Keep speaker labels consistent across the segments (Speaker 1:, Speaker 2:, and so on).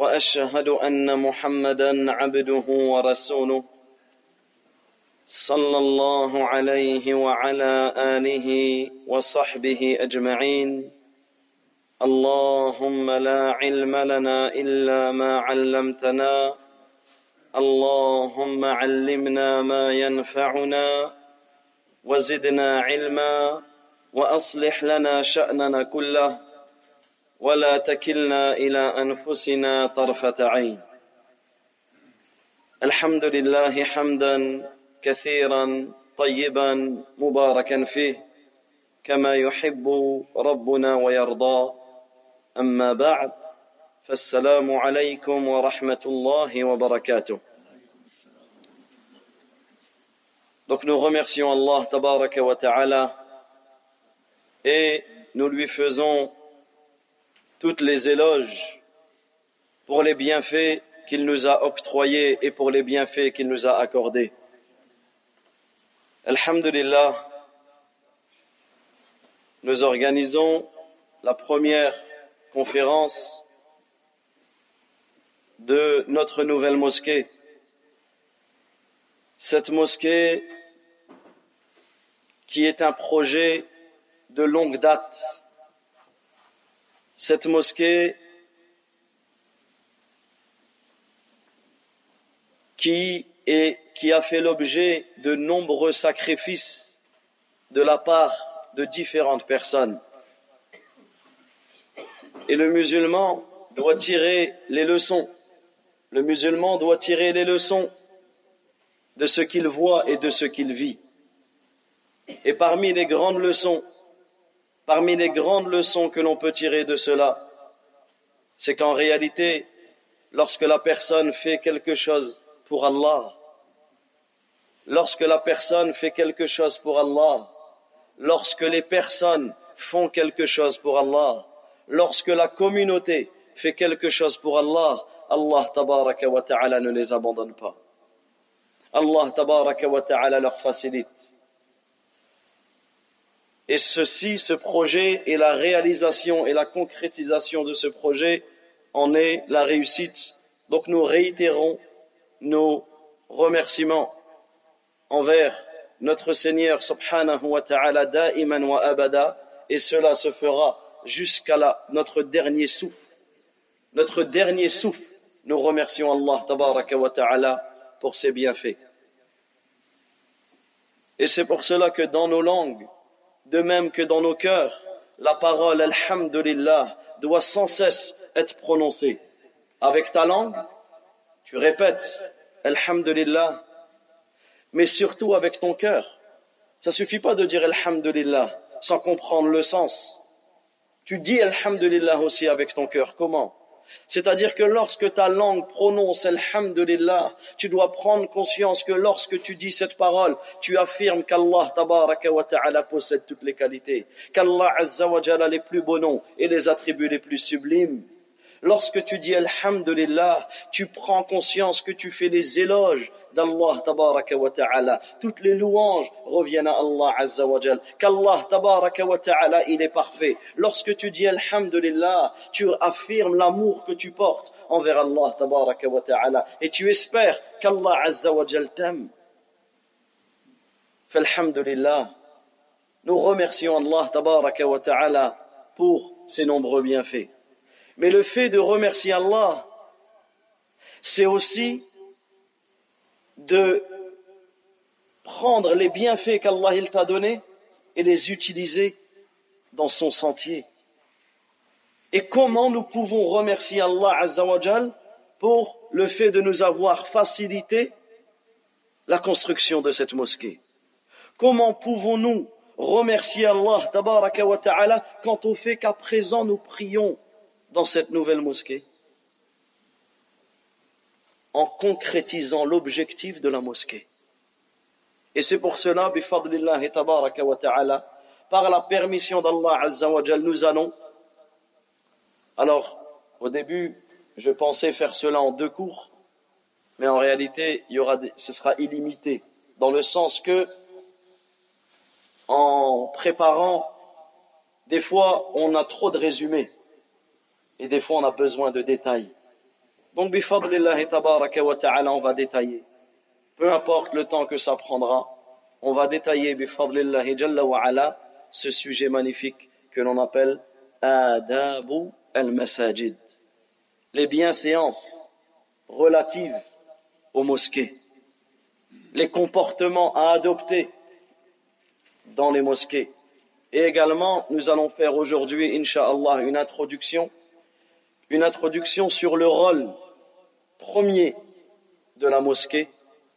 Speaker 1: وأشهد أن محمدا عبده ورسوله صلى الله عليه وعلى آله وصحبه أجمعين. اللهم لا علم لنا إلا ما علمتنا. اللهم علمنا ما ينفعنا وزدنا علما وأصلح لنا شأننا كله. ولا تكلنا إلى أنفسنا طرفة عين. الحمد لله حمدا كثيرا طيبا مباركا فيه كما يحب ربنا ويرضى. أما بعد فالسلام عليكم ورحمة الله وبركاته. Donc nous remercions Allah tabaraka wa ta'ala et nous lui faisons toutes les éloges pour les bienfaits qu'il nous a octroyés et pour les bienfaits qu'il nous a accordés. Alhamdulillah, nous organisons la première conférence de notre nouvelle mosquée. Cette mosquée qui est un projet de longue date cette mosquée qui, a fait l'objet de nombreux sacrifices de la part de différentes personnes. Et le musulman doit tirer les leçons. Le musulman doit tirer les leçons de ce qu'il voit et de ce qu'il vit. Et parmi les grandes leçons Parmi les grandes leçons que l'on peut tirer de cela, c'est qu'en réalité, lorsque la personne fait quelque chose pour Allah, lorsque la personne fait quelque chose pour Allah, lorsque les personnes font quelque chose pour Allah, lorsque la communauté fait quelque chose pour Allah, Allah tabaraka wa ta'ala ne les abandonne pas. Allah tabaraka wa ta'ala leur facilite. Et ceci, ce projet et la réalisation et la concrétisation de ce projet en est la réussite. Donc nous réitérons nos remerciements envers notre Seigneur subhanahu wa ta'ala da'iman wa abada et cela se fera jusqu'à notre dernier souffle. Notre dernier souffle, nous remercions Allah tabaraka wa ta'ala pour ses bienfaits. Et c'est pour cela que dans nos langues, de même que dans nos cœurs, la parole Alhamdulillah doit sans cesse être prononcée. Avec ta langue, tu répètes Alhamdulillah, mais surtout avec ton cœur. Ça suffit pas de dire Alhamdulillah sans comprendre le sens. Tu dis Alhamdulillah aussi avec ton cœur. Comment? C'est-à-dire que lorsque ta langue prononce Alhamdulillah, tu dois prendre conscience que lorsque tu dis cette parole, tu affirmes qu'Allah ta'ala possède toutes les qualités, qu'Allah azza wa les plus beaux noms et les attributs les plus sublimes. Lorsque tu dis Alhamdulillah, tu prends conscience que tu fais les éloges d'Allah tabaraka wa ta'ala. Toutes les louanges reviennent à Allah azza wa jal. Qu'Allah tabaraka wa ta'ala, il est parfait. Lorsque tu dis Alhamdulillah, tu affirmes l'amour que tu portes envers Allah tabaraka wa ta'ala. Et tu espères qu'Allah azza wa jal t'aime. Alhamdulillah. Nous remercions Allah tabaraka wa ta'ala pour ses nombreux bienfaits. Mais le fait de remercier Allah, c'est aussi de prendre les bienfaits qu'Allah t'a donnés et les utiliser dans son sentier. Et comment nous pouvons remercier Allah Azzawajal pour le fait de nous avoir facilité la construction de cette mosquée? Comment pouvons-nous remercier Allah ta'ala quant au fait qu'à présent nous prions dans cette nouvelle mosquée en concrétisant l'objectif de la mosquée. Et c'est pour cela, par la permission d'Allah Azza wa nous allons. Alors, au début, je pensais faire cela en deux cours, mais en réalité, il y aura ce sera illimité, dans le sens que, en préparant, des fois, on a trop de résumés, et des fois, on a besoin de détails. Donc, on va détailler. Peu importe le temps que ça prendra, on va détailler, ce sujet magnifique que l'on appelle Adabu al-Masajid. Les bienséances relatives aux mosquées. Les comportements à adopter dans les mosquées. Et également, nous allons faire aujourd'hui, Inch'Allah, une introduction, une introduction sur le rôle premier de la mosquée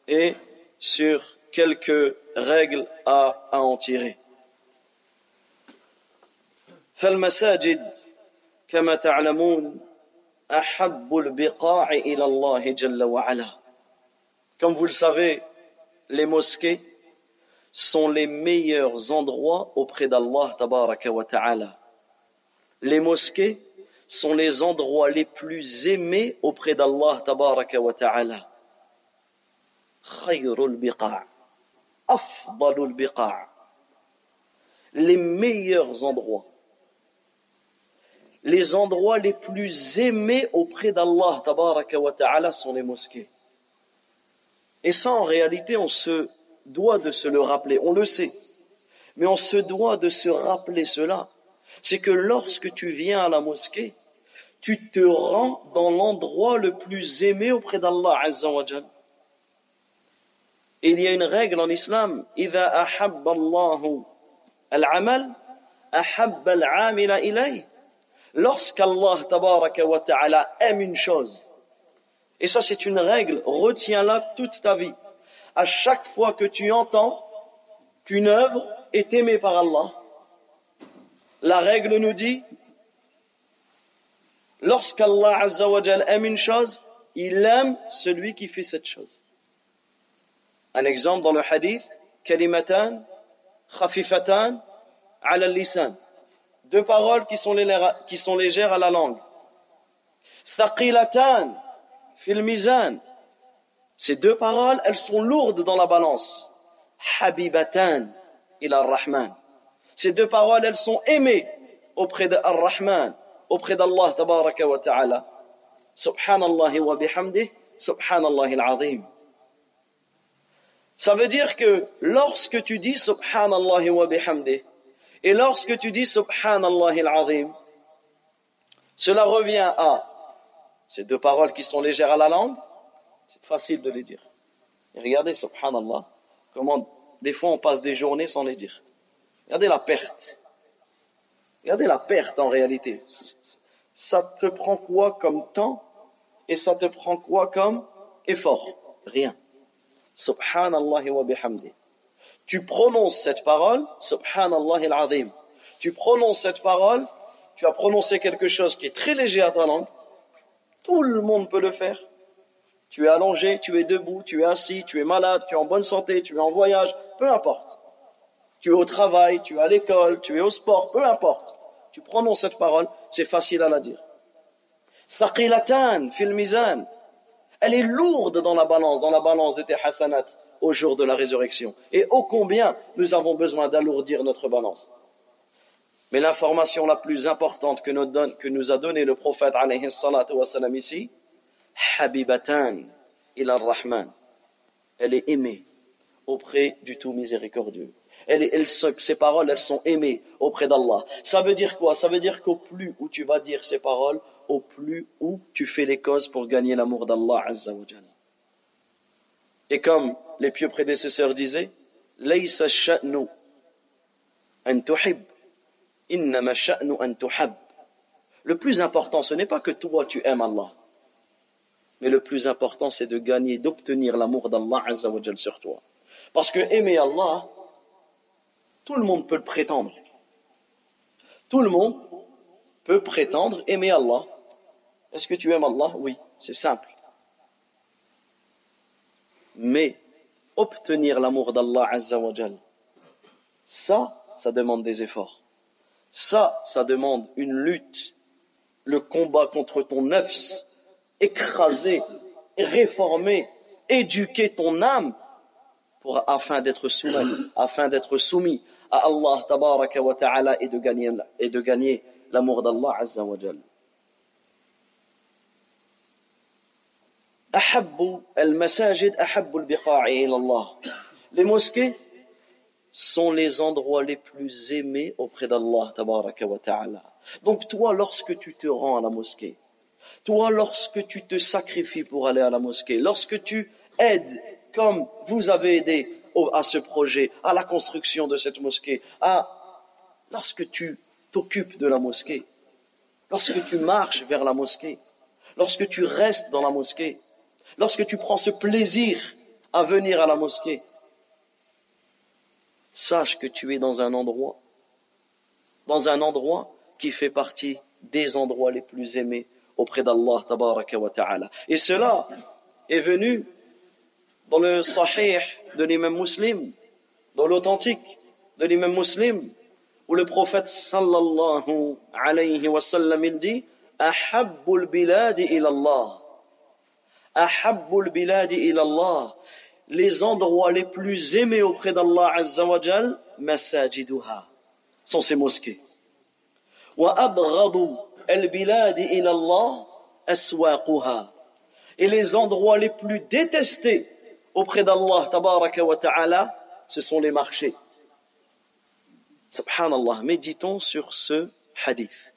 Speaker 1: et sur quelques règles à, à en tirer. فالمساجد كما تعلمون أحب البقاع إلى الله جل وعلا Comme vous le savez, les mosquées sont les meilleurs endroits auprès d'Allah tabaraka wa ta'ala. Les mosquées sont les endroits les plus aimés auprès d'Allah tabaraka wa ta'ala. Khayrul biqa' afdalul biqa' les meilleurs endroits les endroits les plus aimés auprès d'Allah tabaraka wa ta'ala sont les mosquées. Et ça, en réalité, on se doit de se le rappeler. On le sait. Mais on se doit de se rappeler cela. C'est que lorsque tu viens à la mosquée, tu te rends dans l'endroit le plus aimé auprès d'Allah Azza wa Et il y a une règle en islam. إذا أحب الله العمل أحب العامل إليه lorsqu'Allah tabaraka wa ta'ala aime une chose, et ça c'est une règle, retiens-la toute ta vie. À chaque fois que tu entends qu'une œuvre est aimée par Allah, la règle nous dit, lorsqu'Allah azza wa aime une chose, il aime celui qui fait cette chose. Un exemple dans le hadith, kalimatan, khafifatan, ala lisan deux paroles qui sont, légères à la langue. Thaqilatan fil mizan. Ces deux paroles, elles sont lourdes dans la balance. Habibatan ila rahman. Ces deux paroles, elles sont aimées auprès de Ar-Rahman, auprès d'Allah tabaraka wa ta'ala. Subhanallah wa bihamdih, subhanallah al-azim. Ça veut dire que lorsque tu dis subhanallah wa bihamdih, et lorsque tu dis Subhanallah al-Azim, cela revient à ces deux paroles qui sont légères à la langue, c'est facile de les dire. Regardez, Subhanallah, comment des fois on passe des journées sans les dire. Regardez la perte. Regardez la perte en réalité. Ça te prend quoi comme temps et ça te prend quoi comme effort? Rien. Subhanallah wa bihamdi tu prononces cette parole, subhanallah al-azim. Tu prononces cette parole, tu as prononcé quelque chose qui est très léger à ta langue. Tout le monde peut le faire. Tu es allongé, tu es debout, tu es assis, tu es malade, tu es en bonne santé, tu es en voyage, peu importe. Tu es au travail, tu es à l'école, tu es au sport, peu importe. Tu prononces cette parole, c'est facile à la dire. Thaqilatan fil mizan. Elle est lourde dans la balance, dans la balance de tes hasanat au jour de la résurrection. Et ô combien nous avons besoin d'alourdir notre balance. Mais l'information la plus importante que nous, a donnée le prophète alayhi salatu ici, Habibatan ila rahman Elle est aimée auprès du tout miséricordieux. Elle, elle, ces paroles, elles sont aimées auprès d'Allah. Ça veut dire quoi? Ça veut dire qu'au plus où tu vas dire ces paroles, au plus où tu fais les causes pour gagner l'amour d'Allah Azza Et comme les pieux prédécesseurs disaient Le plus important, ce n'est pas que toi tu aimes Allah, mais le plus important c'est de gagner, d'obtenir l'amour d'Allah sur toi. Parce que aimer Allah, tout le monde peut le prétendre. Tout le monde peut prétendre aimer Allah. Est-ce que tu aimes Allah? Oui, c'est simple. Mais obtenir l'amour d'Allah Azza wa Jal, ça, ça demande des efforts. Ça, ça demande une lutte, le combat contre ton nefs, écraser, réformer, éduquer ton âme afin d'être afin d'être soumis à Allah tabaraka wa ta'ala et de gagner, et de gagner l'amour d'Allah Azza wa Jal. Les mosquées sont les endroits les plus aimés auprès d'Allah Donc toi, lorsque tu te rends à la mosquée, toi, lorsque tu te sacrifies pour aller à la mosquée, lorsque tu aides comme vous avez aidé à ce projet, à la construction de cette mosquée, à, lorsque tu t'occupes de la mosquée, lorsque tu marches vers la mosquée, lorsque tu restes dans la mosquée, lorsque tu prends ce plaisir à venir à la mosquée, sache que tu es dans un endroit, dans un endroit qui fait partie des endroits les plus aimés auprès d'Allah wa ta'ala. Et cela est venu dans le sahih de l'imam muslim, dans l'authentique de l'imam muslim, où le prophète sallallahu alayhi wa sallam il dit Ahabbul biladi ilallah Ahabbul biladi ilallah les endroits les plus aimés auprès d'Allah Azza wa Jal, masajiduha, sont ces mosquées. Wa abghadu al-biladi ilallah aswaquha. Et les endroits les plus détestés auprès d'Allah tabaraka wa ta'ala, ce sont les marchés. Subhanallah, méditons sur ce hadith.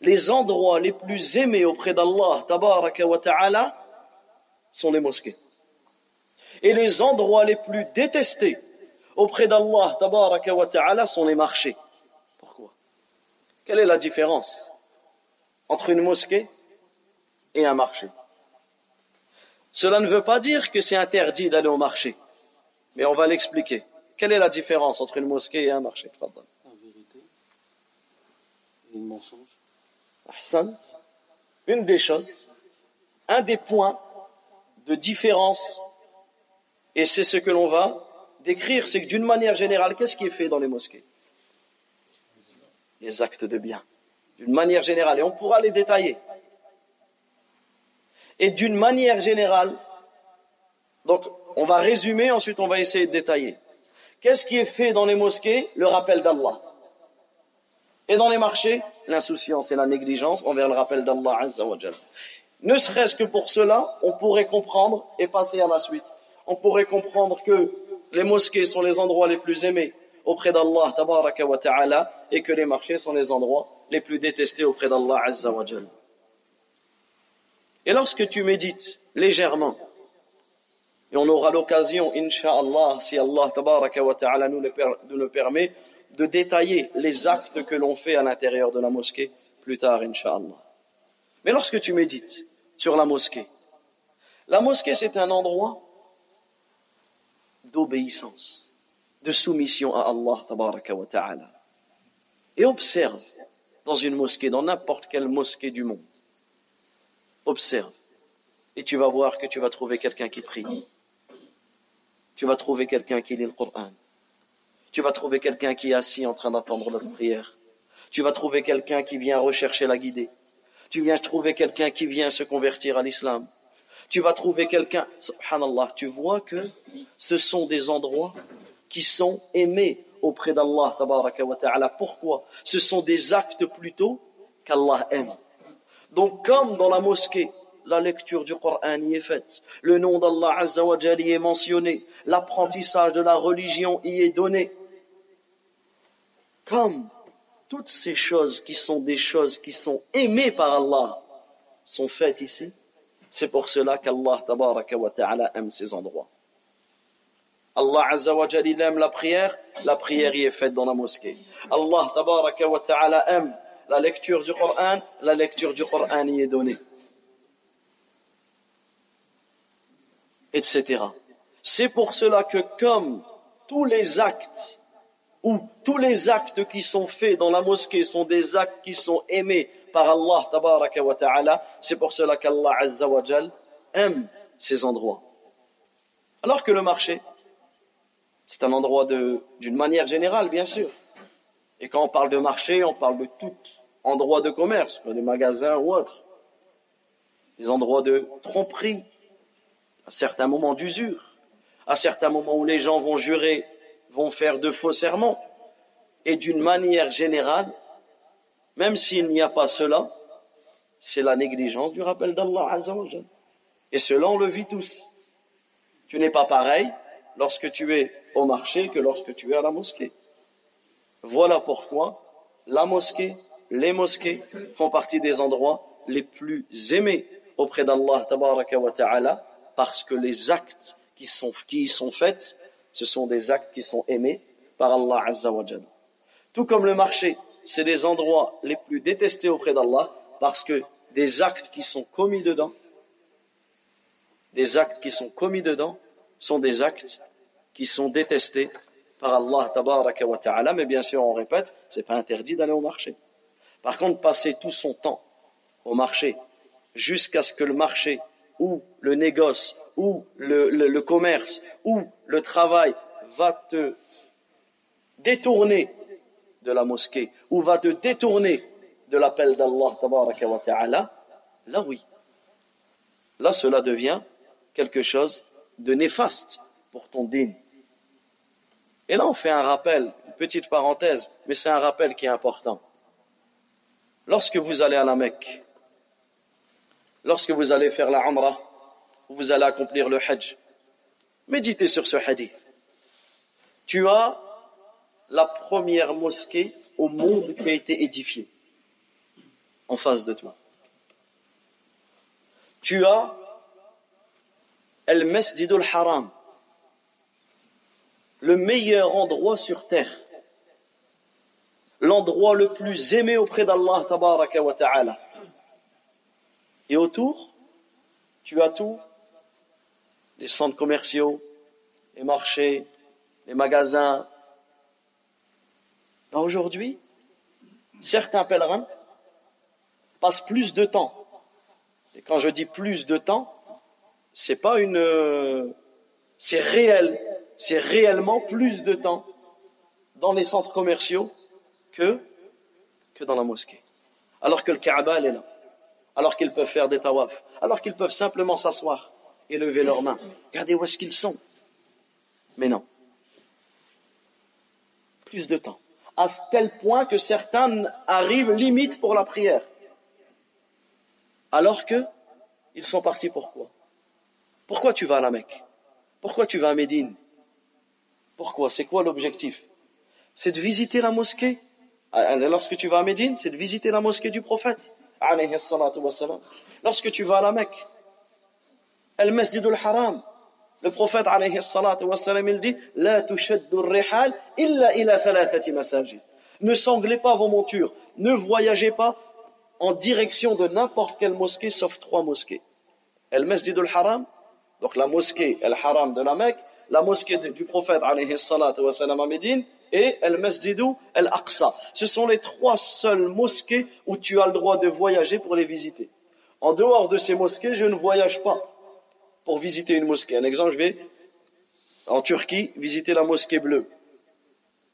Speaker 1: Les endroits les plus aimés auprès d'Allah tabaraka wa ta'ala sont les mosquées. Et les endroits les plus détestés auprès d'Allah tabaraka wa ta'ala sont les marchés. Pourquoi? Quelle est la différence entre une mosquée et un marché? Cela ne veut pas dire que c'est interdit d'aller au marché, mais on va l'expliquer. Quelle est la différence entre une mosquée et un marché
Speaker 2: La vérité et le mensonge.
Speaker 1: Une des choses, un des points de différence, et c'est ce que l'on va décrire, c'est que d'une manière générale, qu'est-ce qui est fait dans les mosquées? Les actes de bien. D'une manière générale, et on pourra les détailler. Et d'une manière générale, donc on va résumer, ensuite on va essayer de détailler. Qu'est-ce qui est fait dans les mosquées? Le rappel d'Allah. Et dans les marchés, l'insouciance et la négligence envers le rappel d'Allah Azza Ne serait-ce que pour cela, on pourrait comprendre et passer à la suite. On pourrait comprendre que les mosquées sont les endroits les plus aimés auprès d'Allah ta'ala et que les marchés sont les endroits les plus détestés auprès d'Allah Azza et lorsque tu médites légèrement, et on aura l'occasion, inshallah, si Allah wa ta'ala nous le, permet, de détailler les actes que l'on fait à l'intérieur de la mosquée plus tard, inshallah. Mais lorsque tu médites sur la mosquée, la mosquée c'est un endroit d'obéissance, de soumission à Allah wa ta'ala. Et observe dans une mosquée, dans n'importe quelle mosquée du monde, observe. Et tu vas voir que tu vas trouver quelqu'un qui prie. Tu vas trouver quelqu'un qui lit le Coran. Tu vas trouver quelqu'un qui est assis en train d'attendre notre prière. Tu vas trouver quelqu'un qui vient rechercher la guidée. Tu viens trouver quelqu'un qui vient se convertir à l'islam. Tu vas trouver quelqu'un, subhanallah, tu vois que ce sont des endroits qui sont aimés auprès d'Allah, Pourquoi? Ce sont des actes plutôt qu'Allah aime. Donc comme dans la mosquée, la lecture du Coran y est faite, le nom d'Allah Azza wa y est mentionné, l'apprentissage de la religion y est donné. Comme toutes ces choses qui sont des choses qui sont aimées par Allah sont faites ici, c'est pour cela qu'Allah wa ta'ala aime ces endroits. Allah Azza wa aime la prière, la prière y est faite dans la mosquée. Allah wa ta'ala aime la lecture du Coran, la lecture du Coran y est donnée. Etc. C'est pour cela que comme tous les actes ou tous les actes qui sont faits dans la mosquée sont des actes qui sont aimés par Allah c'est pour cela qu'Allah azza aime ces endroits. Alors que le marché, c'est un endroit d'une manière générale, bien sûr. Et quand on parle de marché, on parle de tout endroit de commerce, des magasins ou autres. Des endroits de tromperie, à certains moments d'usure, à certains moments où les gens vont jurer, vont faire de faux serments. Et d'une manière générale, même s'il n'y a pas cela, c'est la négligence du rappel d'Allah Azzawajal. Et cela, on le vit tous. Tu n'es pas pareil lorsque tu es au marché que lorsque tu es à la mosquée. Voilà pourquoi la mosquée, les mosquées font partie des endroits les plus aimés auprès d'Allah ta'ala parce que les actes qui, y sont faits, ce sont des actes qui sont aimés par Allah Azza Tout comme le marché, c'est les endroits les plus détestés auprès d'Allah parce que des actes qui sont commis dedans, des actes qui sont commis dedans sont des actes qui sont détestés par Allah ta'ala, mais bien sûr, on répète, c'est pas interdit d'aller au marché. Par contre, passer tout son temps au marché jusqu'à ce que le marché ou le négoce ou le, commerce ou le travail va te détourner de la mosquée ou va te détourner de l'appel d'Allah ta'ala, là oui. Là, cela devient quelque chose de néfaste pour ton dîne. Et là, on fait un rappel, une petite parenthèse, mais c'est un rappel qui est important. Lorsque vous allez à la Mecque, lorsque vous allez faire la Umrah, ou vous allez accomplir le Hajj, méditez sur ce hadith. Tu as la première mosquée au monde qui a été édifiée en face de toi. Tu as El Masjid al-Haram, le meilleur endroit sur terre, l'endroit le plus aimé auprès d'Allah tabaraka ta'ala. Et autour, tu as tout, les centres commerciaux, les marchés, les magasins. Aujourd'hui, certains pèlerins passent plus de temps. Et quand je dis plus de temps, c'est pas une, c'est réel c'est réellement plus de temps dans les centres commerciaux que, dans la mosquée. Alors que le Kaaba, est là. Alors qu'ils peuvent faire des tawafs. Alors qu'ils peuvent simplement s'asseoir et lever leurs mains. Regardez où est-ce qu'ils sont. Mais non. Plus de temps. À tel point que certains arrivent limite pour la prière. Alors que ils sont partis pourquoi Pourquoi tu vas à la Mecque? Pourquoi tu vas à Médine? Pourquoi? C'est quoi l'objectif? C'est de visiter la mosquée? Ah, lorsque tu vas à Médine, c'est de visiter la mosquée du prophète. Lorsque tu vas à la Mecque, Al-Masjid al-Haram, le prophète il dit La rihal illa ila thalathati masajid. Ne sanglez pas vos montures, ne voyagez pas en direction de n'importe quelle mosquée sauf trois mosquées. Al-Masjid al-Haram, donc la mosquée al-Haram de la Mecque, la mosquée du prophète alayhi salatu wa salam à Médine et el Masjidu al-Aqsa. Ce sont les trois seules mosquées où tu as le droit de voyager pour les visiter. En dehors de ces mosquées, je ne voyage pas pour visiter une mosquée. Un exemple, je vais en Turquie visiter la mosquée bleue.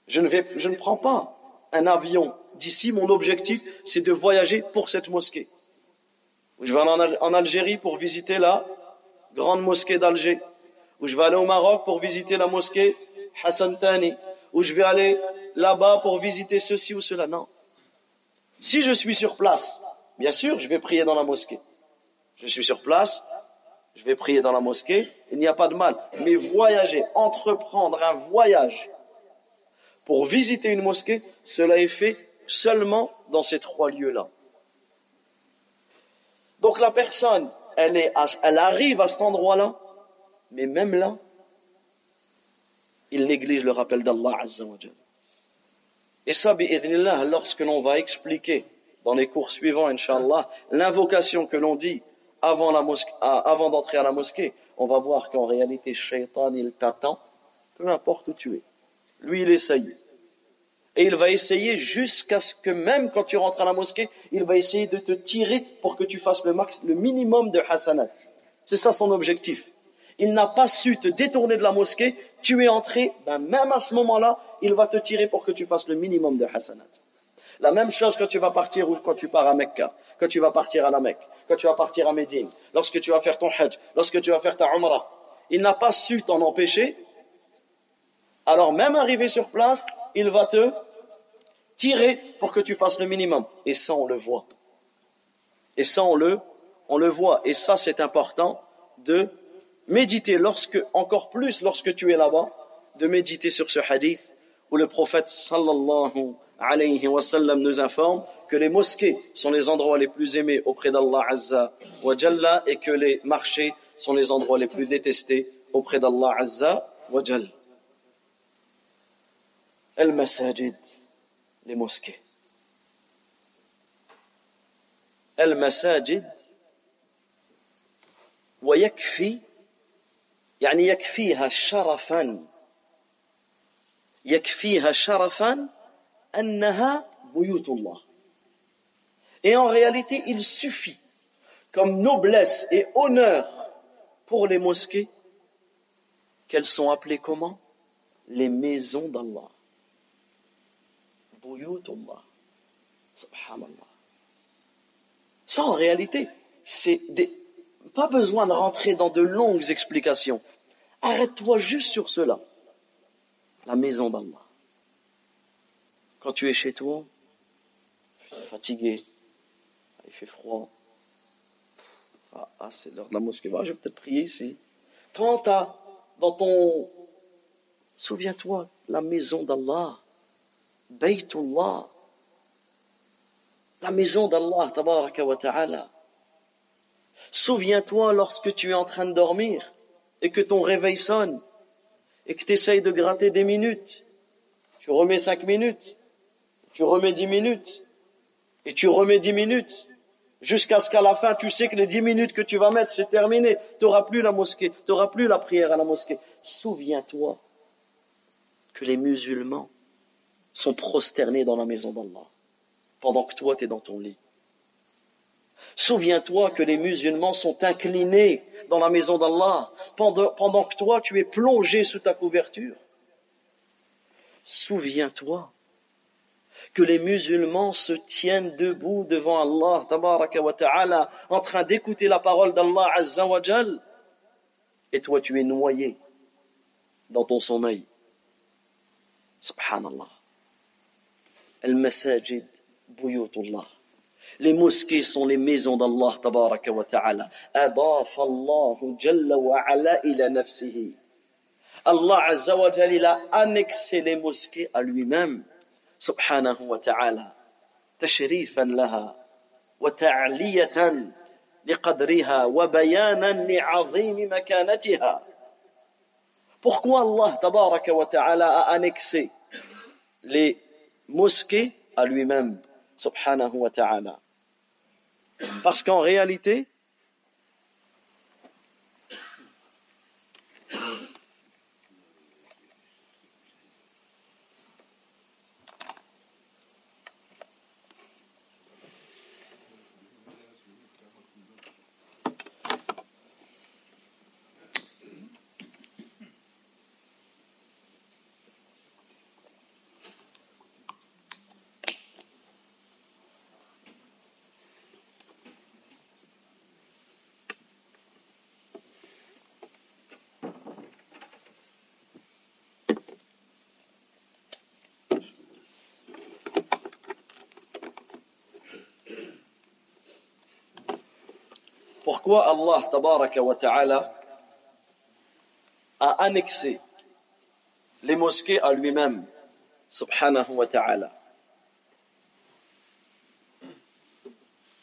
Speaker 1: Je ne, je ne prends pas un avion d'ici. Mon objectif, c'est de voyager pour cette mosquée. Je vais en Algérie pour visiter la grande mosquée d'Alger ou je vais aller au Maroc pour visiter la mosquée Hassan Tani, ou je vais aller là-bas pour visiter ceci ou cela. Non. Si je suis sur place, bien sûr, je vais prier dans la mosquée. Je suis sur place, je vais prier dans la mosquée, il n'y a pas de mal. Mais voyager, entreprendre un voyage pour visiter une mosquée, cela est fait seulement dans ces trois lieux-là. Donc la personne, elle, est elle arrive à cet endroit-là, mais même là, il néglige le rappel d'Allah Azza Et ça, lorsque l'on va expliquer dans les cours suivants, Inch'Allah, l'invocation que l'on dit avant, avant d'entrer à la mosquée, on va voir qu'en réalité, Shaitan, il t'attend, peu importe où tu es. Lui, il essaye. Et il va essayer jusqu'à ce que même quand tu rentres à la mosquée, il va essayer de te tirer pour que tu fasses le max, le minimum de hasanat. C'est ça son objectif. Il n'a pas su te détourner de la mosquée, tu es entré, ben même à ce moment-là, il va te tirer pour que tu fasses le minimum de hasanat. La même chose quand tu vas partir ou quand tu pars à Mecca, quand tu vas partir à la Mecque, quand tu vas partir à Médine, lorsque tu vas faire ton hajj, lorsque tu vas faire ta umrah. Il n'a pas su t'en empêcher. Alors même arrivé sur place, il va te tirer pour que tu fasses le minimum. Et ça, on le voit. Et ça, on le, on le voit. Et ça, c'est important de méditer lorsque, encore plus lorsque tu es là-bas, de méditer sur ce hadith où le prophète sallallahu alayhi wa sallam nous informe que les mosquées sont les endroits les plus aimés auprès d'Allah Azza wa Jalla et que les marchés sont les endroits les plus détestés auprès d'Allah Azza wa Jalla. Al-Masajid, les mosquées. Al-Masajid, wa yakfi يعني يكفيها شرفا يكفيها شرفا أنها بيوت الله Et en réalité, il suffit comme noblesse et honneur pour les mosquées qu'elles sont appelées comment Les maisons d'Allah. Buyutullah. Subhanallah. Ça, en réalité, c'est des... pas besoin de rentrer dans de longues explications. Arrête-toi juste sur cela. La maison d'Allah. Quand tu es chez toi, fatigué, il fait froid. Ah, ah c'est l'heure de la mosquée. je vais peut-être prier ici. Quand tu as dans ton... Souviens-toi, la maison d'Allah, Baytullah, la maison d'Allah, tabaraka wa ta'ala. Souviens-toi lorsque tu es en train de dormir et que ton réveil sonne et que tu essayes de gratter des minutes. Tu remets cinq minutes, tu remets dix minutes, et tu remets dix minutes, jusqu'à ce qu'à la fin, tu sais que les dix minutes que tu vas mettre, c'est terminé. Tu n'auras plus la mosquée, tu n'auras plus la prière à la mosquée. Souviens-toi que les musulmans sont prosternés dans la maison d'Allah, pendant que toi, tu es dans ton lit. Souviens-toi que les musulmans sont inclinés dans la maison d'Allah, pendant, que toi, tu es plongé sous ta couverture. Souviens-toi que les musulmans se tiennent debout devant Allah en train d'écouter la parole d'Allah azza et toi tu es noyé dans ton sommeil. Subhanallah. Al-masajid buyutullah les mosquées sont les maisons d'Allah tabaraka wa ta'ala adaf Allah jalla wa ala ila nafsihi Allah azza wa jal il a annexé les mosquées à lui-même سبحانه وتعالى تشريفا لها وتعليه لقدرها وبيانا لعظيم مكانتها Pourquoi Allah tabaraka wa ta'ala a annexé les mosquées à lui-même subhanahu wa ta'ala Parce qu'en réalité, Pourquoi Allah tabaraka wa ta'ala a annexé les mosquées à lui-même, subhanahu wa ta'ala?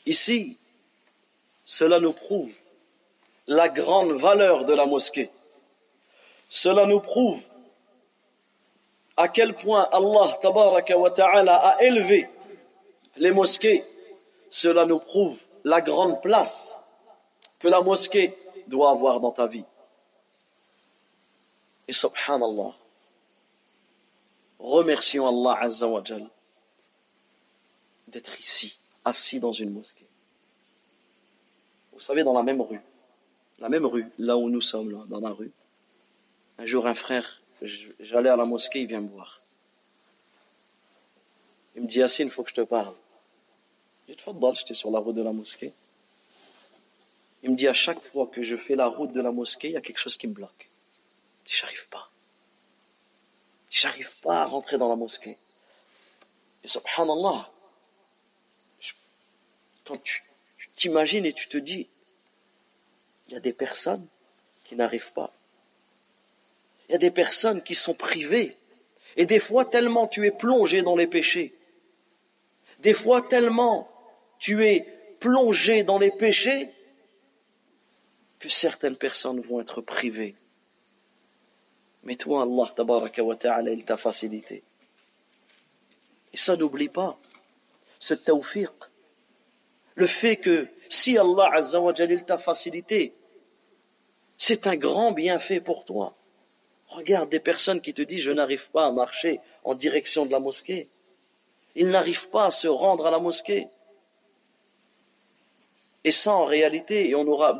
Speaker 1: Ici, cela nous prouve la grande valeur de la mosquée. Cela nous prouve à quel point Allah tabaraka wa a élevé les mosquées. Cela nous prouve la grande place que la mosquée doit avoir dans ta vie. Et subhanallah, remercions Allah Azza wa d'être ici, assis dans une mosquée. Vous savez, dans la même rue, la même rue, là où nous sommes, là, dans la rue. Un jour, un frère, j'allais à la mosquée, il vient me voir. Il me dit, Yassine, il faut que je te parle. Je dis, j'étais sur la route de la mosquée. Il me dit, à chaque fois que je fais la route de la mosquée, il y a quelque chose qui me bloque. J'arrive pas. J'arrive pas à rentrer dans la mosquée. Et subhanallah, quand tu t'imagines et tu te dis, il y a des personnes qui n'arrivent pas. Il y a des personnes qui sont privées. Et des fois, tellement tu es plongé dans les péchés. Des fois, tellement tu es plongé dans les péchés que certaines personnes vont être privées. Mais toi, Allah, tabaraka wa ta'ala, il t'a facilité. Et ça, n'oublie pas, ce tawfiq, le fait que si Allah Azza wa t'a facilité, c'est un grand bienfait pour toi. Regarde des personnes qui te disent je n'arrive pas à marcher en direction de la mosquée. Ils n'arrivent pas à se rendre à la mosquée. Et ça, en réalité, et on aura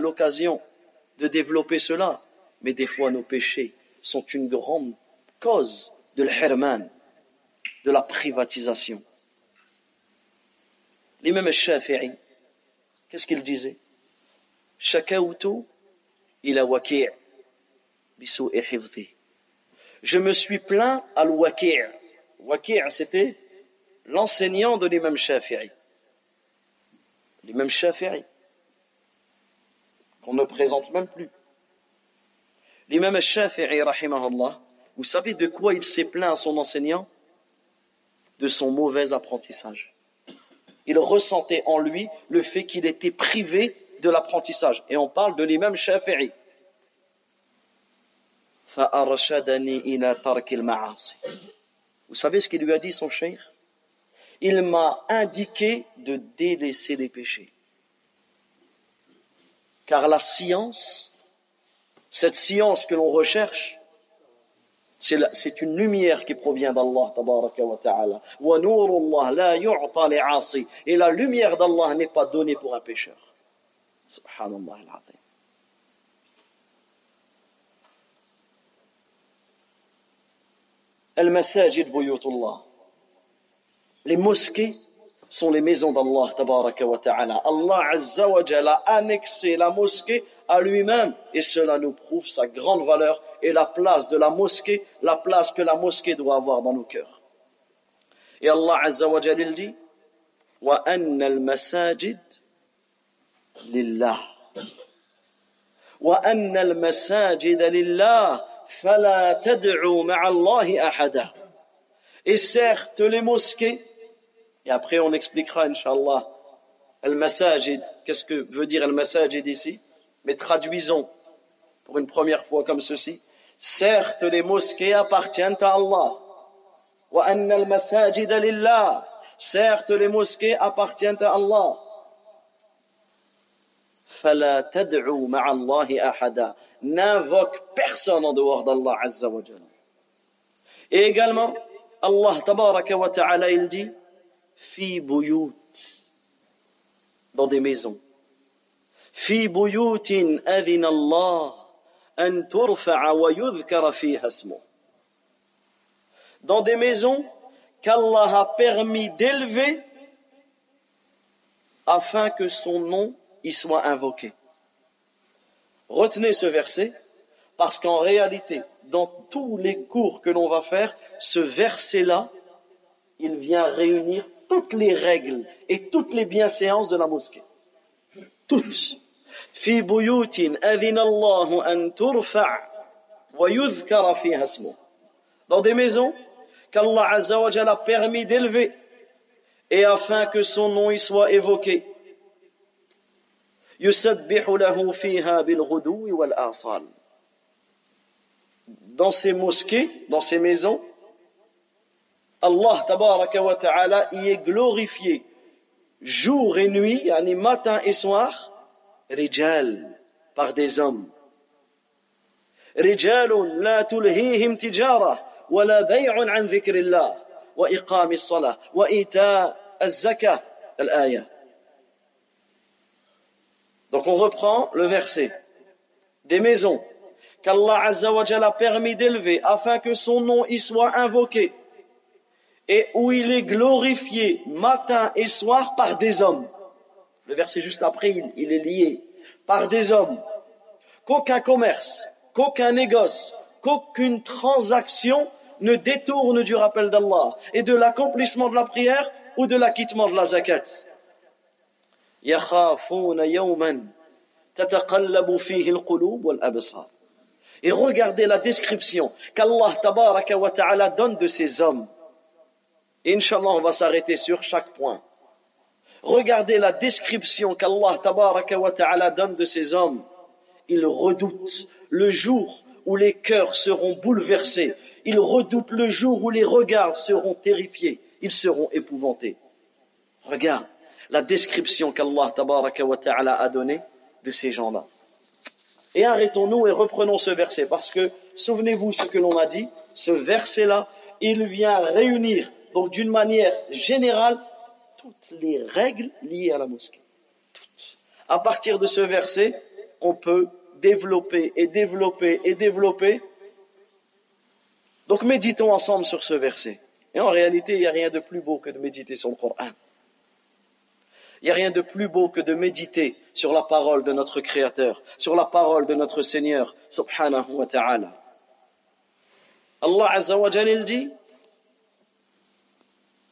Speaker 1: l'occasion de développer cela, mais des fois nos péchés sont une grande cause de l'herman, de la privatisation. L'imam Shafi'i, qu'est-ce qu'il disait? Ila waki' Je me suis plaint à l'waki' Waki' c'était l'enseignant de l'imam Shafi'i. L'imam Shafi'i qu'on ne présente même plus. L'imam Shafi'i rahimahullah, vous savez de quoi il s'est plaint à son enseignant? De son mauvais apprentissage. Il ressentait en lui le fait qu'il était privé de l'apprentissage. Et on parle de l'imam Shafi'i. Vous savez ce qu'il lui a dit, son cheikh? Il m'a indiqué de délaisser les péchés. Car la science, cette science que l'on recherche, c'est une lumière qui provient d'Allah wa ta'ala. Et la lumière d'Allah n'est pas donnée pour un pécheur. Subhanallah al-azim. Al-masajid buyutullah. Les mosquées sont les maisons d'Allah ta'ala. Allah azza wa a annexé la mosquée à lui-même et cela nous prouve sa grande valeur et la place de la mosquée, la place que la mosquée doit avoir dans nos cœurs. Et Allah azza wa dit wa al-masajid lillah. Wa al-masajid lillah fala tad'u. Et certes les mosquées et après, on expliquera, Inch'Allah, Al-Masajid. Qu'est-ce que veut dire Al-Masajid ici? Mais traduisons pour une première fois comme ceci. Certes, les mosquées appartiennent à Allah. Wa anna al-masajid lillah. Certes, les mosquées appartiennent à Allah. Fala tad'u ma'allahi ahada. N'invoque personne en dehors d'Allah Azza wa Et également, Allah tabaraka wa ta'ala, il dit, fi buyut, dans des maisons. Fi buyutin adhina Allah an turfa'a. Dans des maisons qu'Allah a permis d'élever afin que son nom y soit invoqué. Retenez ce verset parce qu'en réalité, dans tous les cours que l'on va faire, ce verset-là, il vient réunir toutes les règles et toutes les bienséances de la mosquée. Toutes. في بيوت أذن الله أن ترفع ويذكر فيها اسمه. Dans des maisons qu'Allah Azza wa a permis d'élever et afin que son nom y soit évoqué. يسبح له فيها بالغدو والآصال. Dans ces mosquées, dans ces maisons, Allah tabaraka wa ta'ala y est glorifié jour et nuit, yani matin et soir, rijal, par des hommes. رجال لا تلهيهم تجارة ولا بيع عن ذكر الله وإقام الصلاة وإيتاء الزكاة الآية Donc on reprend le verset. Des maisons qu'Allah Azzawajal a permis d'élever afin que son nom y soit invoqué et où il est glorifié matin et soir par des hommes. Le verset juste après, il, est lié par des hommes. Qu'aucun commerce, qu'aucun négoce, qu'aucune transaction ne détourne du rappel d'Allah et de l'accomplissement de la prière ou de l'acquittement de la zakat. Et regardez la description qu'Allah ta'ala donne de ces hommes. Inch'Allah, on va s'arrêter sur chaque point. Regardez la description qu'Allah ta'ala donne de ces hommes. Ils redoutent le jour où les cœurs seront bouleversés. Ils redoutent le jour où les regards seront terrifiés. Ils seront épouvantés. Regarde la description qu'Allah ta'ala a donnée de ces gens-là. Et arrêtons-nous et reprenons ce verset parce que souvenez-vous ce que l'on a dit, ce verset-là, il vient réunir donc d'une manière générale toutes les règles liées à la mosquée. Toutes. À partir de ce verset, on peut développer et développer et développer. Donc méditons ensemble sur ce verset. Et en réalité, il n'y a rien de plus beau que de méditer sur le Coran. Il n'y a rien de plus beau que de méditer sur la parole de notre Créateur, sur la parole de notre Seigneur, subhanahu wa ta'ala. Allah Azza wa dit,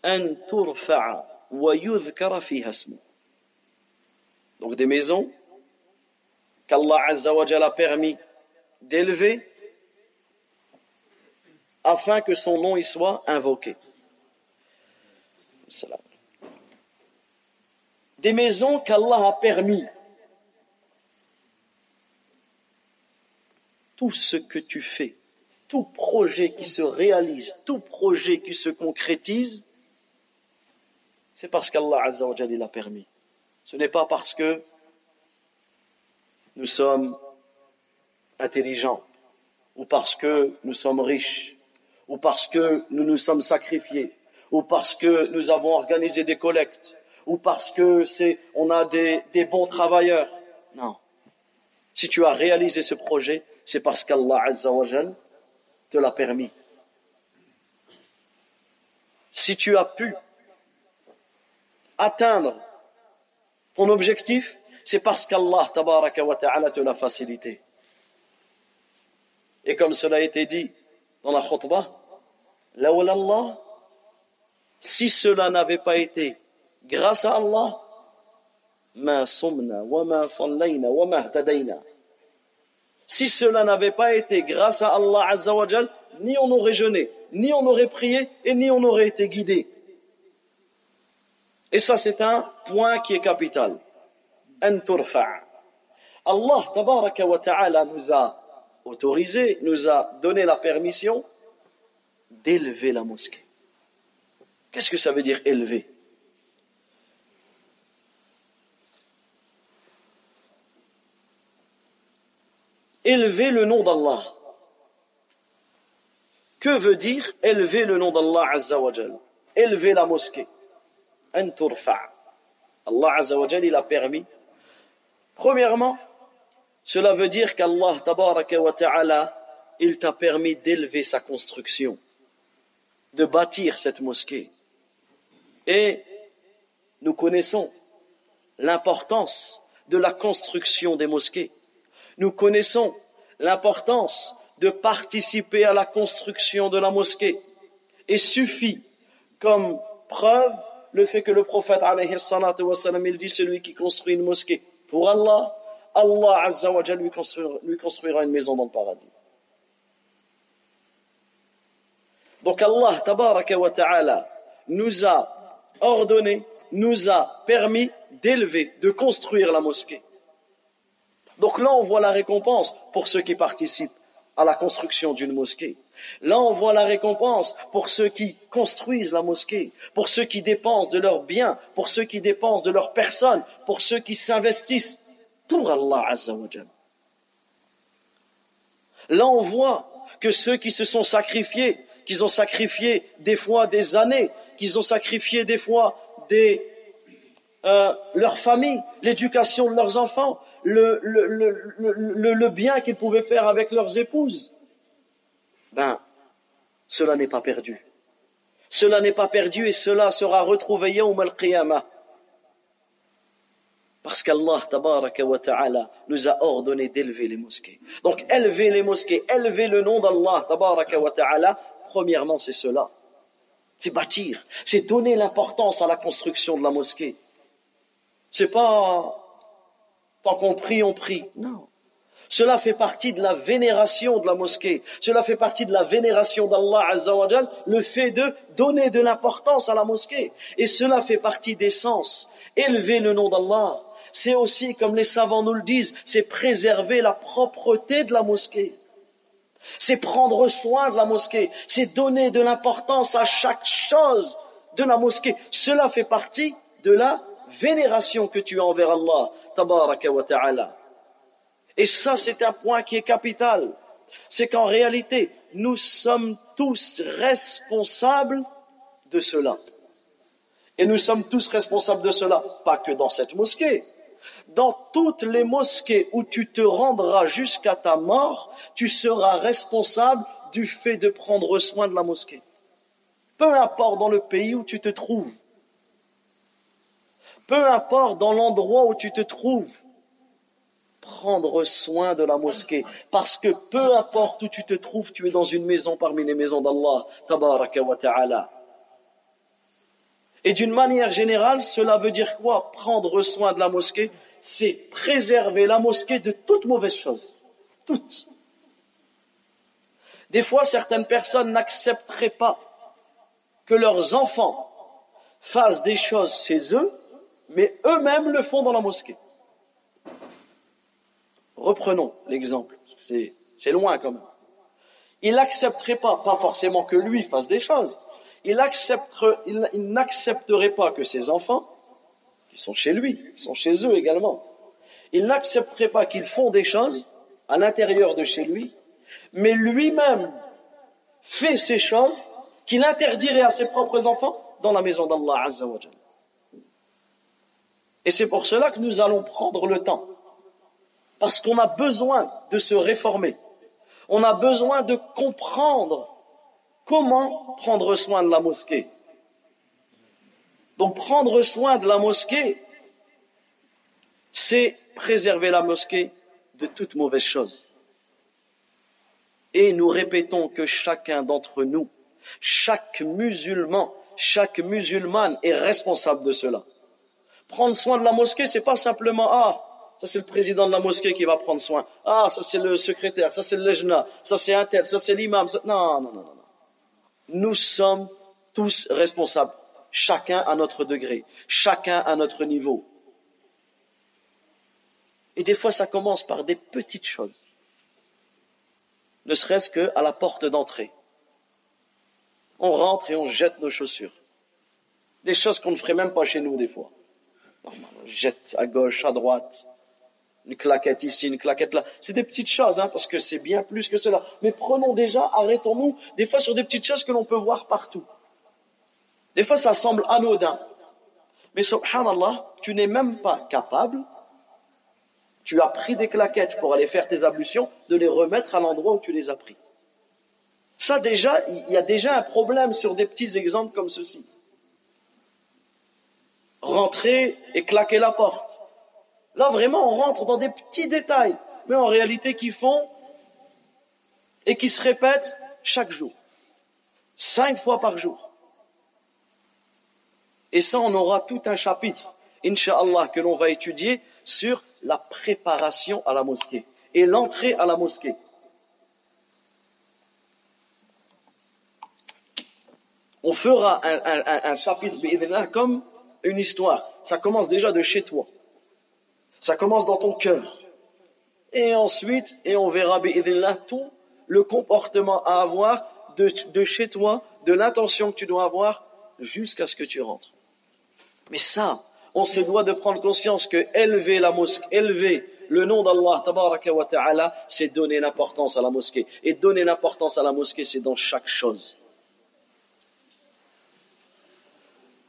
Speaker 1: أن ترفع ويذكر فيها اسمه. Donc des maisons qu'Allah Azza wa Jalla a permis d'élever afin que son nom y soit invoqué. Salam des maisons qu'Allah a permis. Tout ce que tu fais, tout projet qui se réalise, tout projet qui se concrétise, c'est parce qu'Allah Azza wa l'a permis. Ce n'est pas parce que nous sommes intelligents, ou parce que nous sommes riches, ou parce que nous nous sommes sacrifiés, ou parce que nous avons organisé des collectes, ou parce que c'est, on a des, bons travailleurs. Non. Si tu as réalisé ce projet, c'est parce qu'Allah Azza wa te l'a permis. Si tu as pu atteindre ton objectif, c'est parce qu'Allah tabaraka ta'ala te l'a facilité. Et comme cela a été dit dans la khutbah, Allah, si cela n'avait pas été grâce à Allah, si cela n'avait pas été grâce à Allah Azzawajal, ni on aurait jeûné, ni on aurait prié, et ni on aurait été guidé. Et ça, c'est un point qui est capital. Allah tabaraka wa ta'ala nous a autorisé, nous a donné la permission d'élever la mosquée. Qu'est-ce que ça veut dire élever? Élever le nom d'Allah. Que veut dire élever le nom d'Allah Azza wa Élever la mosquée. Allah Azza wa il a permis. Premièrement, cela veut dire qu'Allah tabaraka wa ta'ala, il t'a permis d'élever sa construction, de bâtir cette mosquée. Et nous connaissons l'importance de la construction des mosquées nous connaissons l'importance de participer à la construction de la mosquée. Et suffit comme preuve le fait que le prophète dit celui qui construit une mosquée pour Allah, Allah azza wa lui, construira une maison dans le paradis. Donc Allah ta'ala nous a ordonné, nous a permis d'élever, de construire la mosquée. Donc là, on voit la récompense pour ceux qui participent à la construction d'une mosquée. Là, on voit la récompense pour ceux qui construisent la mosquée, pour ceux qui dépensent de leurs biens, pour ceux qui dépensent de leurs personnes, pour ceux qui s'investissent pour Allah Azza Là, on voit que ceux qui se sont sacrifiés, qu'ils ont sacrifié des fois des années, qu'ils ont sacrifié des fois des, euh, leur famille, l'éducation de leurs enfants, le, bien qu'ils pouvaient faire avec leurs épouses. Ben, cela n'est pas perdu. Cela n'est pas perdu et cela sera retrouvé yawm al-qiyamah. Parce qu'Allah wa ta'ala nous a ordonné d'élever les mosquées. Donc élever les mosquées, élever le nom d'Allah wa ta'ala, premièrement c'est cela. C'est bâtir, c'est donner l'importance à la construction de la mosquée. C'est pas tant qu'on prie, on prie. Non. Cela fait partie de la vénération de la mosquée. Cela fait partie de la vénération d'Allah Azzawajal, le fait de donner de l'importance à la mosquée. Et cela fait partie des sens. Élever le nom d'Allah. C'est aussi, comme les savants nous le disent, c'est préserver la propreté de la mosquée. C'est prendre soin de la mosquée. C'est donner de l'importance à chaque chose de la mosquée. Cela fait partie de la vénération que tu as envers Allah. Et ça, c'est un point qui est capital. C'est qu'en réalité, nous sommes tous responsables de cela. Et nous sommes tous responsables de cela, pas que dans cette mosquée. Dans toutes les mosquées où tu te rendras jusqu'à ta mort, tu seras responsable du fait de prendre soin de la mosquée. Peu importe dans le pays où tu te trouves, peu importe dans l'endroit où tu te trouves, prendre soin de la mosquée. Parce que peu importe où tu te trouves, tu es dans une maison parmi les maisons d'Allah. Tabaraka wa ta'ala. Et d'une manière générale, cela veut dire quoi? Prendre soin de la mosquée, c'est préserver la mosquée de toute mauvaise chose. Toutes. Des fois, certaines personnes n'accepteraient pas que leurs enfants fassent des choses chez eux, mais eux-mêmes le font dans la mosquée. Reprenons l'exemple. C'est loin quand même. Il n'accepterait pas, pas forcément que lui fasse des choses. Il, n'accepterait pas que ses enfants, qui sont chez lui, sont chez eux également, il n'accepterait pas qu'ils font des choses à l'intérieur de chez lui, mais lui-même fait ces choses qu'il interdirait à ses propres enfants dans la maison d'Allah Et c'est pour cela que nous allons prendre le temps parce qu'on a besoin de se réformer. On a besoin de comprendre comment prendre soin de la mosquée. Donc prendre soin de la mosquée, c'est préserver la mosquée de toute mauvaise chose. Et nous répétons que chacun d'entre nous, chaque musulman, chaque musulmane est responsable de cela. Prendre soin de la mosquée, c'est pas simplement ah, ça c'est le président de la mosquée qui va prendre soin. Ah, ça c'est le secrétaire, ça c'est le lejna, ça c'est un tel, ça c'est l'imam. Non, non, non, non. Nous sommes tous responsables, chacun à notre degré, chacun à notre niveau. Et des fois, ça commence par des petites choses. Ne serait-ce qu'à la porte d'entrée. On rentre et on jette nos chaussures. Des choses qu'on ne ferait même pas chez nous des fois. Jette à gauche, à droite une claquette ici, une claquette là. C'est des petites choses, hein, parce que c'est bien plus que cela. Mais prenons déjà, arrêtons-nous des fois sur des petites choses que l'on peut voir partout. Des fois, ça semble anodin. Mais subhanallah, tu n'es même pas capable, tu as pris des claquettes pour aller faire tes ablutions, de les remettre à l'endroit où tu les as pris. Ça déjà, il y a déjà un problème sur des petits exemples comme ceci. Rentrer et claquer la porte. Là, vraiment, on rentre dans des petits détails, mais en réalité qui font et qui se répètent chaque jour. Cinq fois par jour. Et ça, on aura tout un chapitre, Inch'Allah, que l'on va étudier sur la préparation à la mosquée et l'entrée à la mosquée. On fera un, un, un comme une histoire. Ça commence déjà de chez toi. Ça commence dans ton cœur. Et ensuite, et on verra là tout le comportement à avoir de, chez toi, de l'intention que tu dois avoir jusqu'à ce que tu rentres. Mais ça, on se doit de prendre conscience que élever la mosquée, élever le nom d'Allah, ta'ala, c'est donner l'importance à la mosquée. Et donner l'importance à la mosquée, c'est dans chaque chose.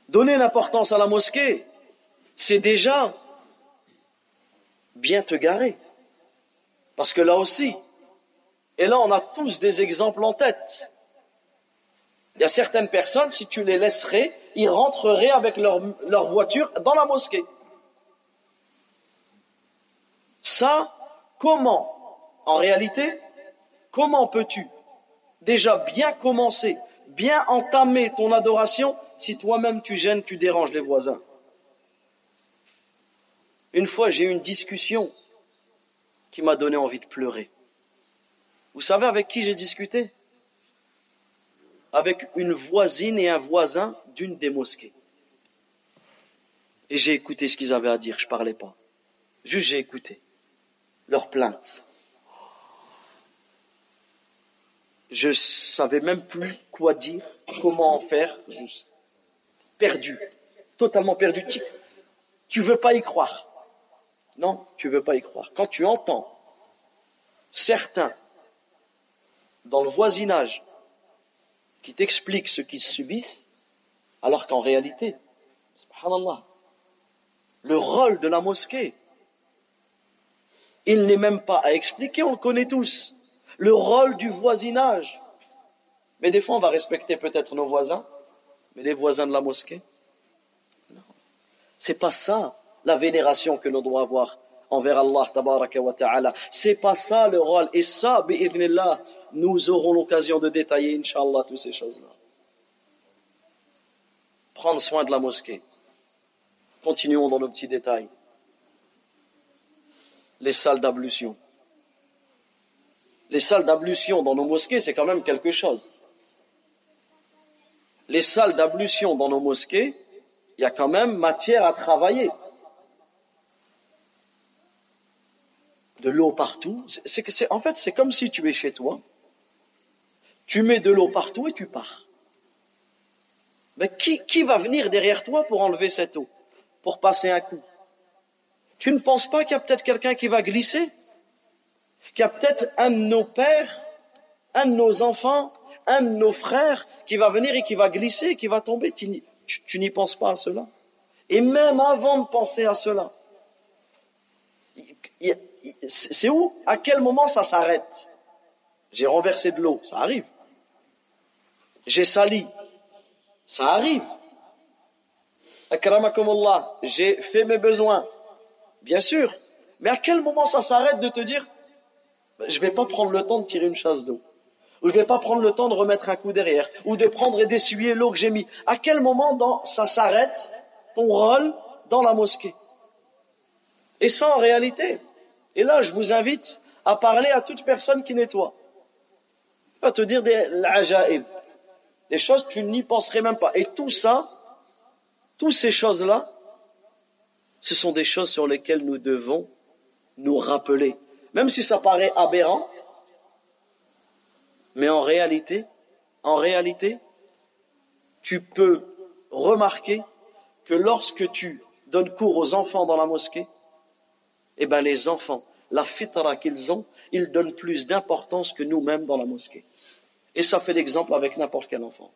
Speaker 1: Donner l'importance à la mosquée, c'est déjà bien te garer. Parce que là aussi, et là on a tous des exemples en tête. Il y a certaines personnes, si tu les laisserais, ils rentreraient avec leur, leur voiture dans la mosquée. Ça, comment, en réalité, comment peux-tu déjà bien commencer, bien entamer ton adoration si toi-même tu gênes, tu déranges les voisins Une fois, j'ai eu une discussion qui m'a donné envie de pleurer. Vous savez avec qui j'ai discuté? Avec une voisine et un voisin d'une des mosquées. Et j'ai écouté ce qu'ils avaient à dire, je parlais pas. Juste j'ai écouté leurs plaintes. Je savais même plus quoi dire, comment en faire, perdu, totalement perdu. Tu, tu veux pas y croire. Non, tu veux pas y croire. Quand tu entends certains dans le voisinage qui t'expliquent ce qu'ils subissent, alors qu'en réalité, subhanallah, le rôle de la mosquée, il n'est même pas à expliquer, on le connaît tous. Le rôle du voisinage. Mais des fois, on va respecter peut-être nos voisins, les voisins de la mosquée, non. C'est pas ça la vénération que l'on doit avoir envers Allah tabaraka wa ta'ala. C'est pas ça le rôle. Et ça, bi'idhnillah, nous aurons l'occasion de détailler, inshallah, toutes ces choses-là. Prendre soin de la mosquée. Continuons dans nos petits détails. Les salles d'ablution. Les salles d'ablution dans nos mosquées, c'est quand même quelque chose. Les salles d'ablution dans nos mosquées, il y a quand même matière à travailler. de l'eau partout. En fait, c'est comme si tu es chez toi. Tu mets de l'eau partout et tu pars. Mais qui, qui va venir derrière toi pour enlever cette eau? Pour passer un coup? Tu ne penses pas qu'il y a peut-être quelqu'un qui va glisser? Qu'il y a peut-être un de nos pères, un de nos enfants, un de nos frères qui va venir et qui va glisser, qui va tomber. Tu, n'y penses pas à cela. Et même avant de penser à cela, c'est où? À quel moment ça s'arrête? J'ai renversé de l'eau, ça arrive. J'ai sali, ça arrive. J'ai fait mes besoins, bien sûr. Mais à quel moment ça s'arrête de te dire, ben, je vais pas prendre le temps de tirer une chasse d'eau, ou je vais pas prendre le temps de remettre un coup derrière, ou de prendre et d'essuyer l'eau que j'ai mis. À quel moment ça s'arrête ton rôle dans la mosquée? Et ça, en réalité, et là, je vous invite à parler à toute personne qui nettoie. Pas te dire des des choses que tu n'y penserais même pas. Et tout ça, toutes ces choses-là, ce sont des choses sur lesquelles nous devons nous rappeler. Même si ça paraît aberrant, mais en réalité, en réalité, tu peux remarquer que lorsque tu donnes cours aux enfants dans la mosquée, eh bien les enfants, la fitra qu'ils ont, ils donnent plus d'importance que nous-mêmes dans la mosquée. Et ça fait l'exemple avec n'importe quel enfant.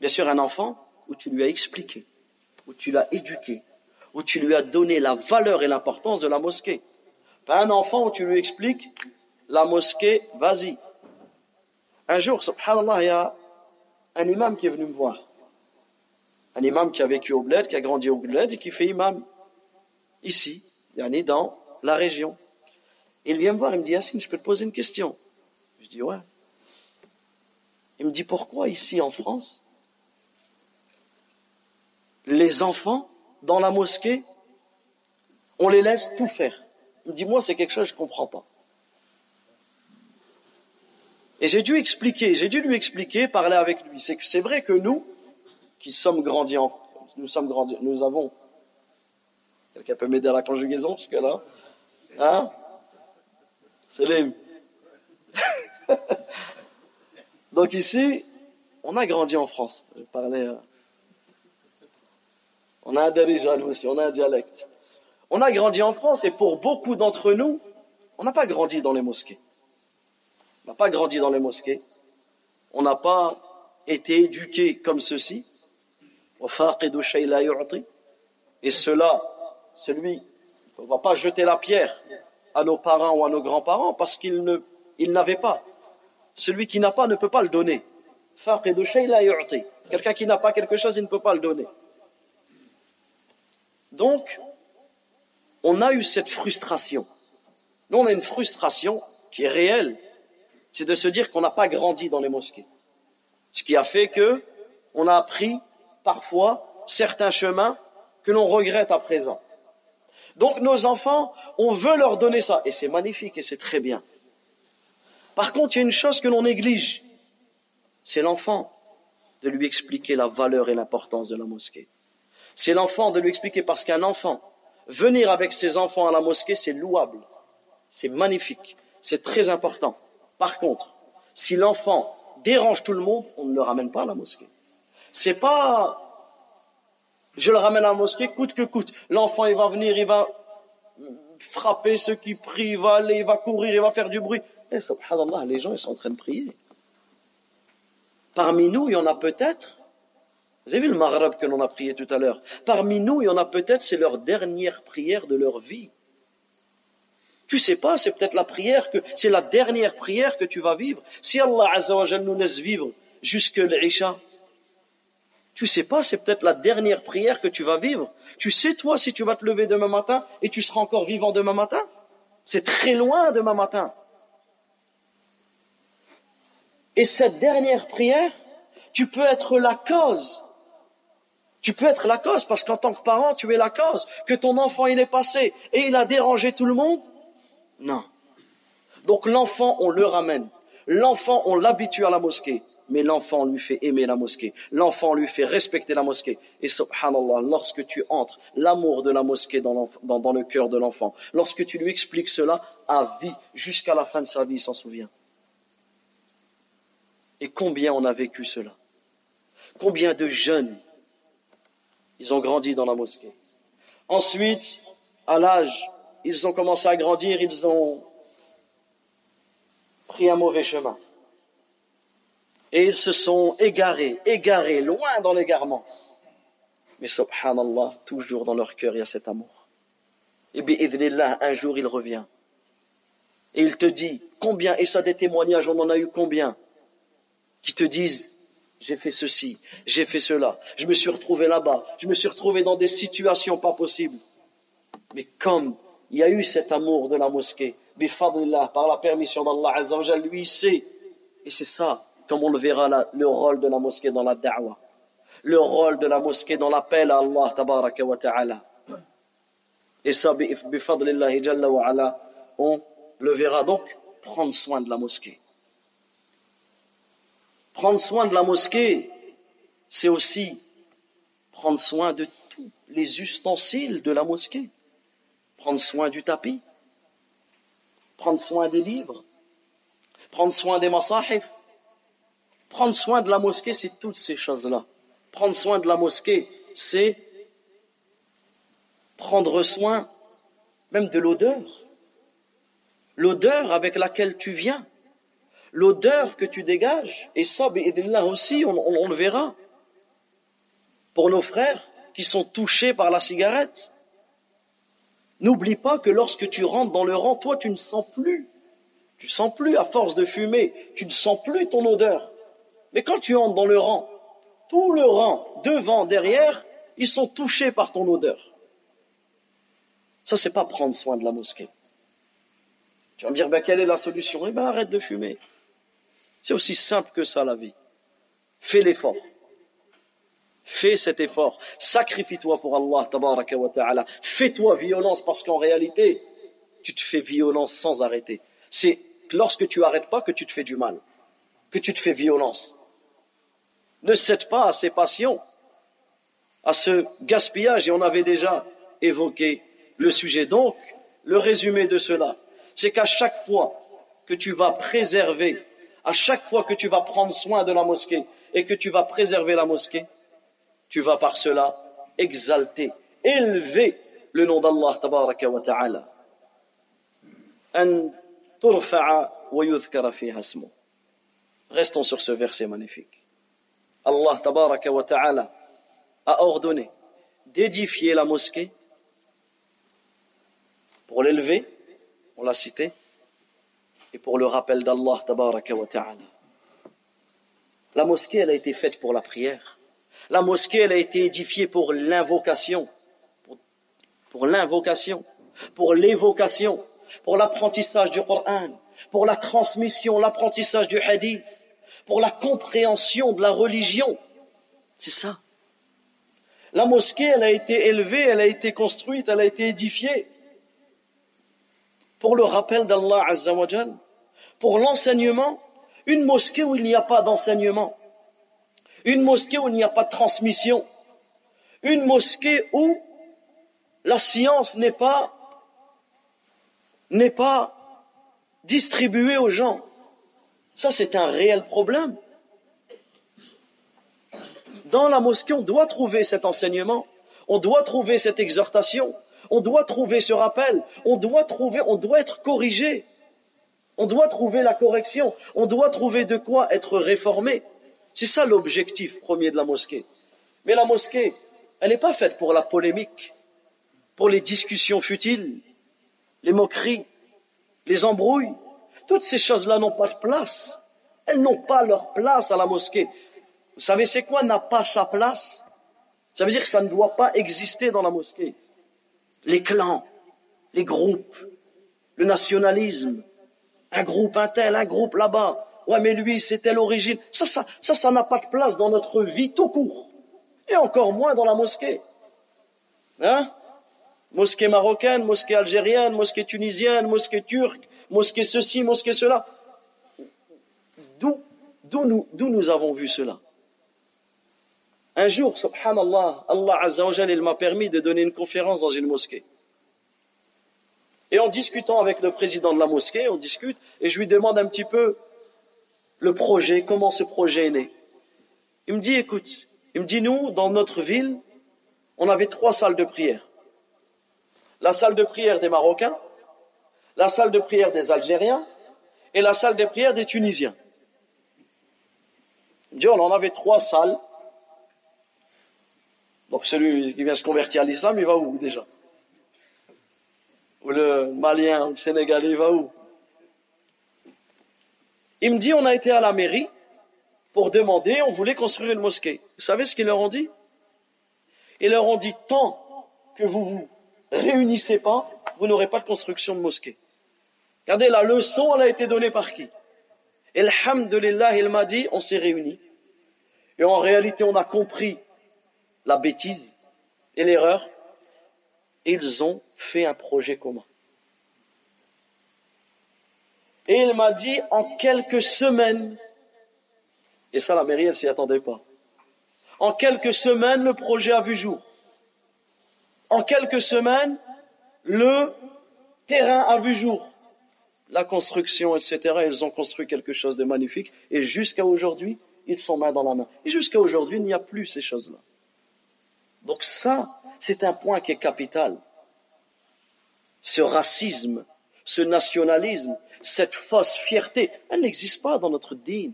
Speaker 1: Bien sûr, un enfant où tu lui as expliqué, où tu l'as éduqué, où tu lui as donné la valeur et l'importance de la mosquée. Pas un enfant où tu lui expliques la mosquée, vas-y. Un jour, subhanallah, il y a un imam qui est venu me voir. Un imam qui a vécu au bled, qui a grandi au bled et qui fait imam ici, yani dans la région. Il vient me voir, il me dit, Yassine, je peux te poser une question. Je dis, ouais. Il me dit, pourquoi ici en France, les enfants, dans la mosquée, on les laisse tout faire? Il me dit, moi, c'est quelque chose que je comprends pas. Et j'ai dû expliquer, j'ai dû lui expliquer, parler avec lui. C'est que c'est vrai que nous, qui sommes grandis en, nous sommes grandis, nous avons, quelqu'un peut m'aider à la conjugaison jusque-là? Hein? Salim. Donc ici, on a grandi en France. Je parlais, euh, on a un dirigeant aussi, on a un dialecte. On a grandi en France et pour beaucoup d'entre nous, on n'a pas grandi dans les mosquées. On n'a pas grandi dans les mosquées. On n'a pas été éduqués comme ceci. Et cela, celui On ne va pas jeter la pierre à nos parents ou à nos grands-parents parce qu'ils ne, n'avaient pas. Celui qui n'a pas ne peut pas le donner. Quelqu'un qui n'a pas quelque chose, il ne peut pas le donner. Donc, on a eu cette frustration. Nous, on a une frustration qui est réelle. C'est de se dire qu'on n'a pas grandi dans les mosquées. Ce qui a fait que on a appris parfois certains chemins que l'on regrette à présent. Donc nos enfants, on veut leur donner ça. Et c'est magnifique et c'est très bien. Par contre, il y a une chose que l'on néglige. C'est l'enfant de lui expliquer la valeur et l'importance de la mosquée. C'est l'enfant de lui expliquer parce qu'un enfant, venir avec ses enfants à la mosquée, c'est louable. C'est magnifique. C'est très important. Par contre, si l'enfant dérange tout le monde, on ne le ramène pas à la mosquée. C'est pas je le ramène à la mosquée coûte que coûte. L'enfant, il va venir, il va frapper ceux qui prient, il va aller, il va courir, il va faire du bruit. Eh, subhanallah, les gens, ils sont en train de prier. Parmi nous, il y en a peut-être, vous avez vu le Maghreb que l'on a prié tout à l'heure, parmi nous, il y en a peut-être, c'est leur dernière prière de leur vie. Tu sais pas, c'est peut-être la prière que, c'est la dernière prière que tu vas vivre. Si Allah Azza wa nous laisse vivre jusque l'Isha, tu sais pas, c'est peut-être la dernière prière que tu vas vivre. Tu sais toi si tu vas te lever demain matin et tu seras encore vivant demain matin? C'est très loin demain matin. Et cette dernière prière, tu peux être la cause. Tu peux être la cause parce qu'en tant que parent, tu es la cause que ton enfant il est passé et il a dérangé tout le monde. Non. Donc l'enfant, on le ramène. L'enfant, on l'habitue à la mosquée mais l'enfant lui fait aimer la mosquée, l'enfant lui fait respecter la mosquée. Et subhanallah, lorsque tu entres l'amour de la mosquée dans, le cœur de l'enfant, lorsque tu lui expliques cela à vie, jusqu'à la fin de sa vie, il s'en souvient. Et combien on a vécu cela? Combien de jeunes, ils ont grandi dans la mosquée? Ensuite, à l'âge, ils ont commencé à grandir, ils ont pris un mauvais chemin et ils se sont égarés, égarés, loin dans l'égarement. Mais subhanallah, toujours dans leur cœur, il y a cet amour. Et là, un jour, il revient. Et il te dit, combien, et ça des témoignages, on en a eu combien, qui te disent, j'ai fait ceci, j'ai fait cela, je me suis retrouvé là-bas, je me suis retrouvé dans des situations pas possibles. Mais comme il y a eu cet amour de la mosquée, par la permission d'Allah lui, sait, et c'est ça, comme on le verra le rôle de la mosquée dans la da'wah, le rôle de la mosquée dans l'appel à Allah tabaraka wa ta'ala. Et ça, on le verra donc prendre soin de la mosquée. Prendre soin de la mosquée, c'est aussi prendre soin de tous les ustensiles de la mosquée. Prendre soin du tapis, prendre soin des livres, prendre soin des masahif, Prendre soin de la mosquée, c'est toutes ces choses-là. Prendre soin de la mosquée, c'est prendre soin même de l'odeur. L'odeur avec laquelle tu viens. L'odeur que tu dégages. Et ça, là aussi, on, on le verra. Pour nos frères qui sont touchés par la cigarette. N'oublie pas que lorsque tu rentres dans le rang, toi, tu ne sens plus. Tu ne sens plus, à force de fumer, tu ne sens plus ton odeur. Mais quand tu entres dans le rang, tout le rang, devant, derrière, ils sont touchés par ton odeur. Ça, c'est pas prendre soin de la mosquée. Tu vas me dire, ben, quelle est la solution? Eh ben, arrête de fumer. C'est aussi simple que ça, la vie. Fais l'effort. Fais cet effort. Sacrifie-toi pour Allah, tabaraka wa ta'ala. Fais-toi violence parce qu'en réalité, tu te fais violence sans arrêter. C'est lorsque tu arrêtes pas que tu te fais du mal, que tu te fais violence ne cède pas à ses passions, à ce gaspillage, et on avait déjà évoqué le sujet. Donc, le résumé de cela, c'est qu'à chaque fois que tu vas préserver, à chaque fois que tu vas prendre soin de la mosquée et que tu vas préserver la mosquée, tu vas par cela exalter, élever le nom d'Allah tabaraka wa ta'ala. Restons sur ce verset magnifique. Allah tabaraka wa ta'ala a ordonné d'édifier la mosquée pour l'élever, on l'a cité, et pour le rappel d'Allah tabaraka wa ta'ala. La mosquée, a été faite pour la prière. La mosquée, elle a été édifiée pour l'invocation, pour, l'invocation, pour l'évocation, pour l'apprentissage du Coran, pour la transmission, l'apprentissage du hadith, pour la compréhension de la religion. C'est ça. La mosquée, elle a été élevée, elle a été construite, elle a été édifiée. Pour le rappel d'Allah Azzawajal, pour l'enseignement, une mosquée où il n'y a pas d'enseignement, une mosquée où il n'y a pas de transmission, une mosquée où la science n'est pas distribuée aux gens. Ça, c'est un réel problème. Dans la mosquée, on doit trouver cet enseignement, on doit trouver cette exhortation, on doit trouver ce rappel, on doit être corrigé, on doit trouver la correction, on doit trouver de quoi être réformé. C'est ça l'objectif premier de la mosquée. Mais la mosquée, elle n'est pas faite pour la polémique, pour les discussions futiles, les moqueries, les embrouilles. Toutes ces choses-là n'ont pas de place. Elles n'ont pas leur place à la mosquée. Vous savez, c'est quoi n'a pas sa place? Ça veut dire que ça ne doit pas exister dans la mosquée. Les clans, les groupes, le nationalisme, un groupe un un groupe là-bas. Ouais, mais lui, c'était l'origine. Ça, ça, ça, ça n'a pas de place dans notre vie tout court. Et encore moins dans la mosquée. Hein? Mosquée marocaine, mosquée algérienne, mosquée tunisienne, mosquée turque, mosquée ceci, mosquée cela. D'où, d'où nous, nous avons vu cela? Un jour, subhanallah, Allah Azza wa il m'a permis de donner une conférence dans une mosquée. Et en discutant avec le président de la mosquée, on discute, et je lui demande un petit peu le projet, comment ce projet est né. Il me dit, écoute, il me dit, nous, dans notre ville, on avait trois salles de prière. La salle de prière des Marocains, la salle de prière des Algériens et la salle de prière des Tunisiens. Il dit, on en avait trois salles donc celui qui vient se convertir à l'islam, il va où déjà? Ou le Malien, le Sénégalais, il va où? Il me dit, on a été à la mairie pour demander, on voulait construire une mosquée. Vous savez ce qu'ils leur ont dit? Ils leur ont dit, tant que vous vous réunissez pas, vous n'aurez pas de construction de mosquée. Regardez, la leçon, elle a été donnée par qui? Alhamdulillah, il m'a dit, on s'est réunis. Et en réalité, on a compris la bêtise et l'erreur, ils ont fait un projet commun. Et il m'a dit en quelques semaines, et ça la mairie elle s'y attendait pas, en quelques semaines le projet a vu jour. En quelques semaines, le terrain a vu jour. La construction, etc. Ils ont construit quelque chose de magnifique. Et jusqu'à aujourd'hui, ils sont main dans la main. Et jusqu'à aujourd'hui, il n'y a plus ces choses-là. Donc ça, c'est un point qui est capital. Ce racisme, ce nationalisme, cette fausse fierté, elle n'existe pas dans notre dîme.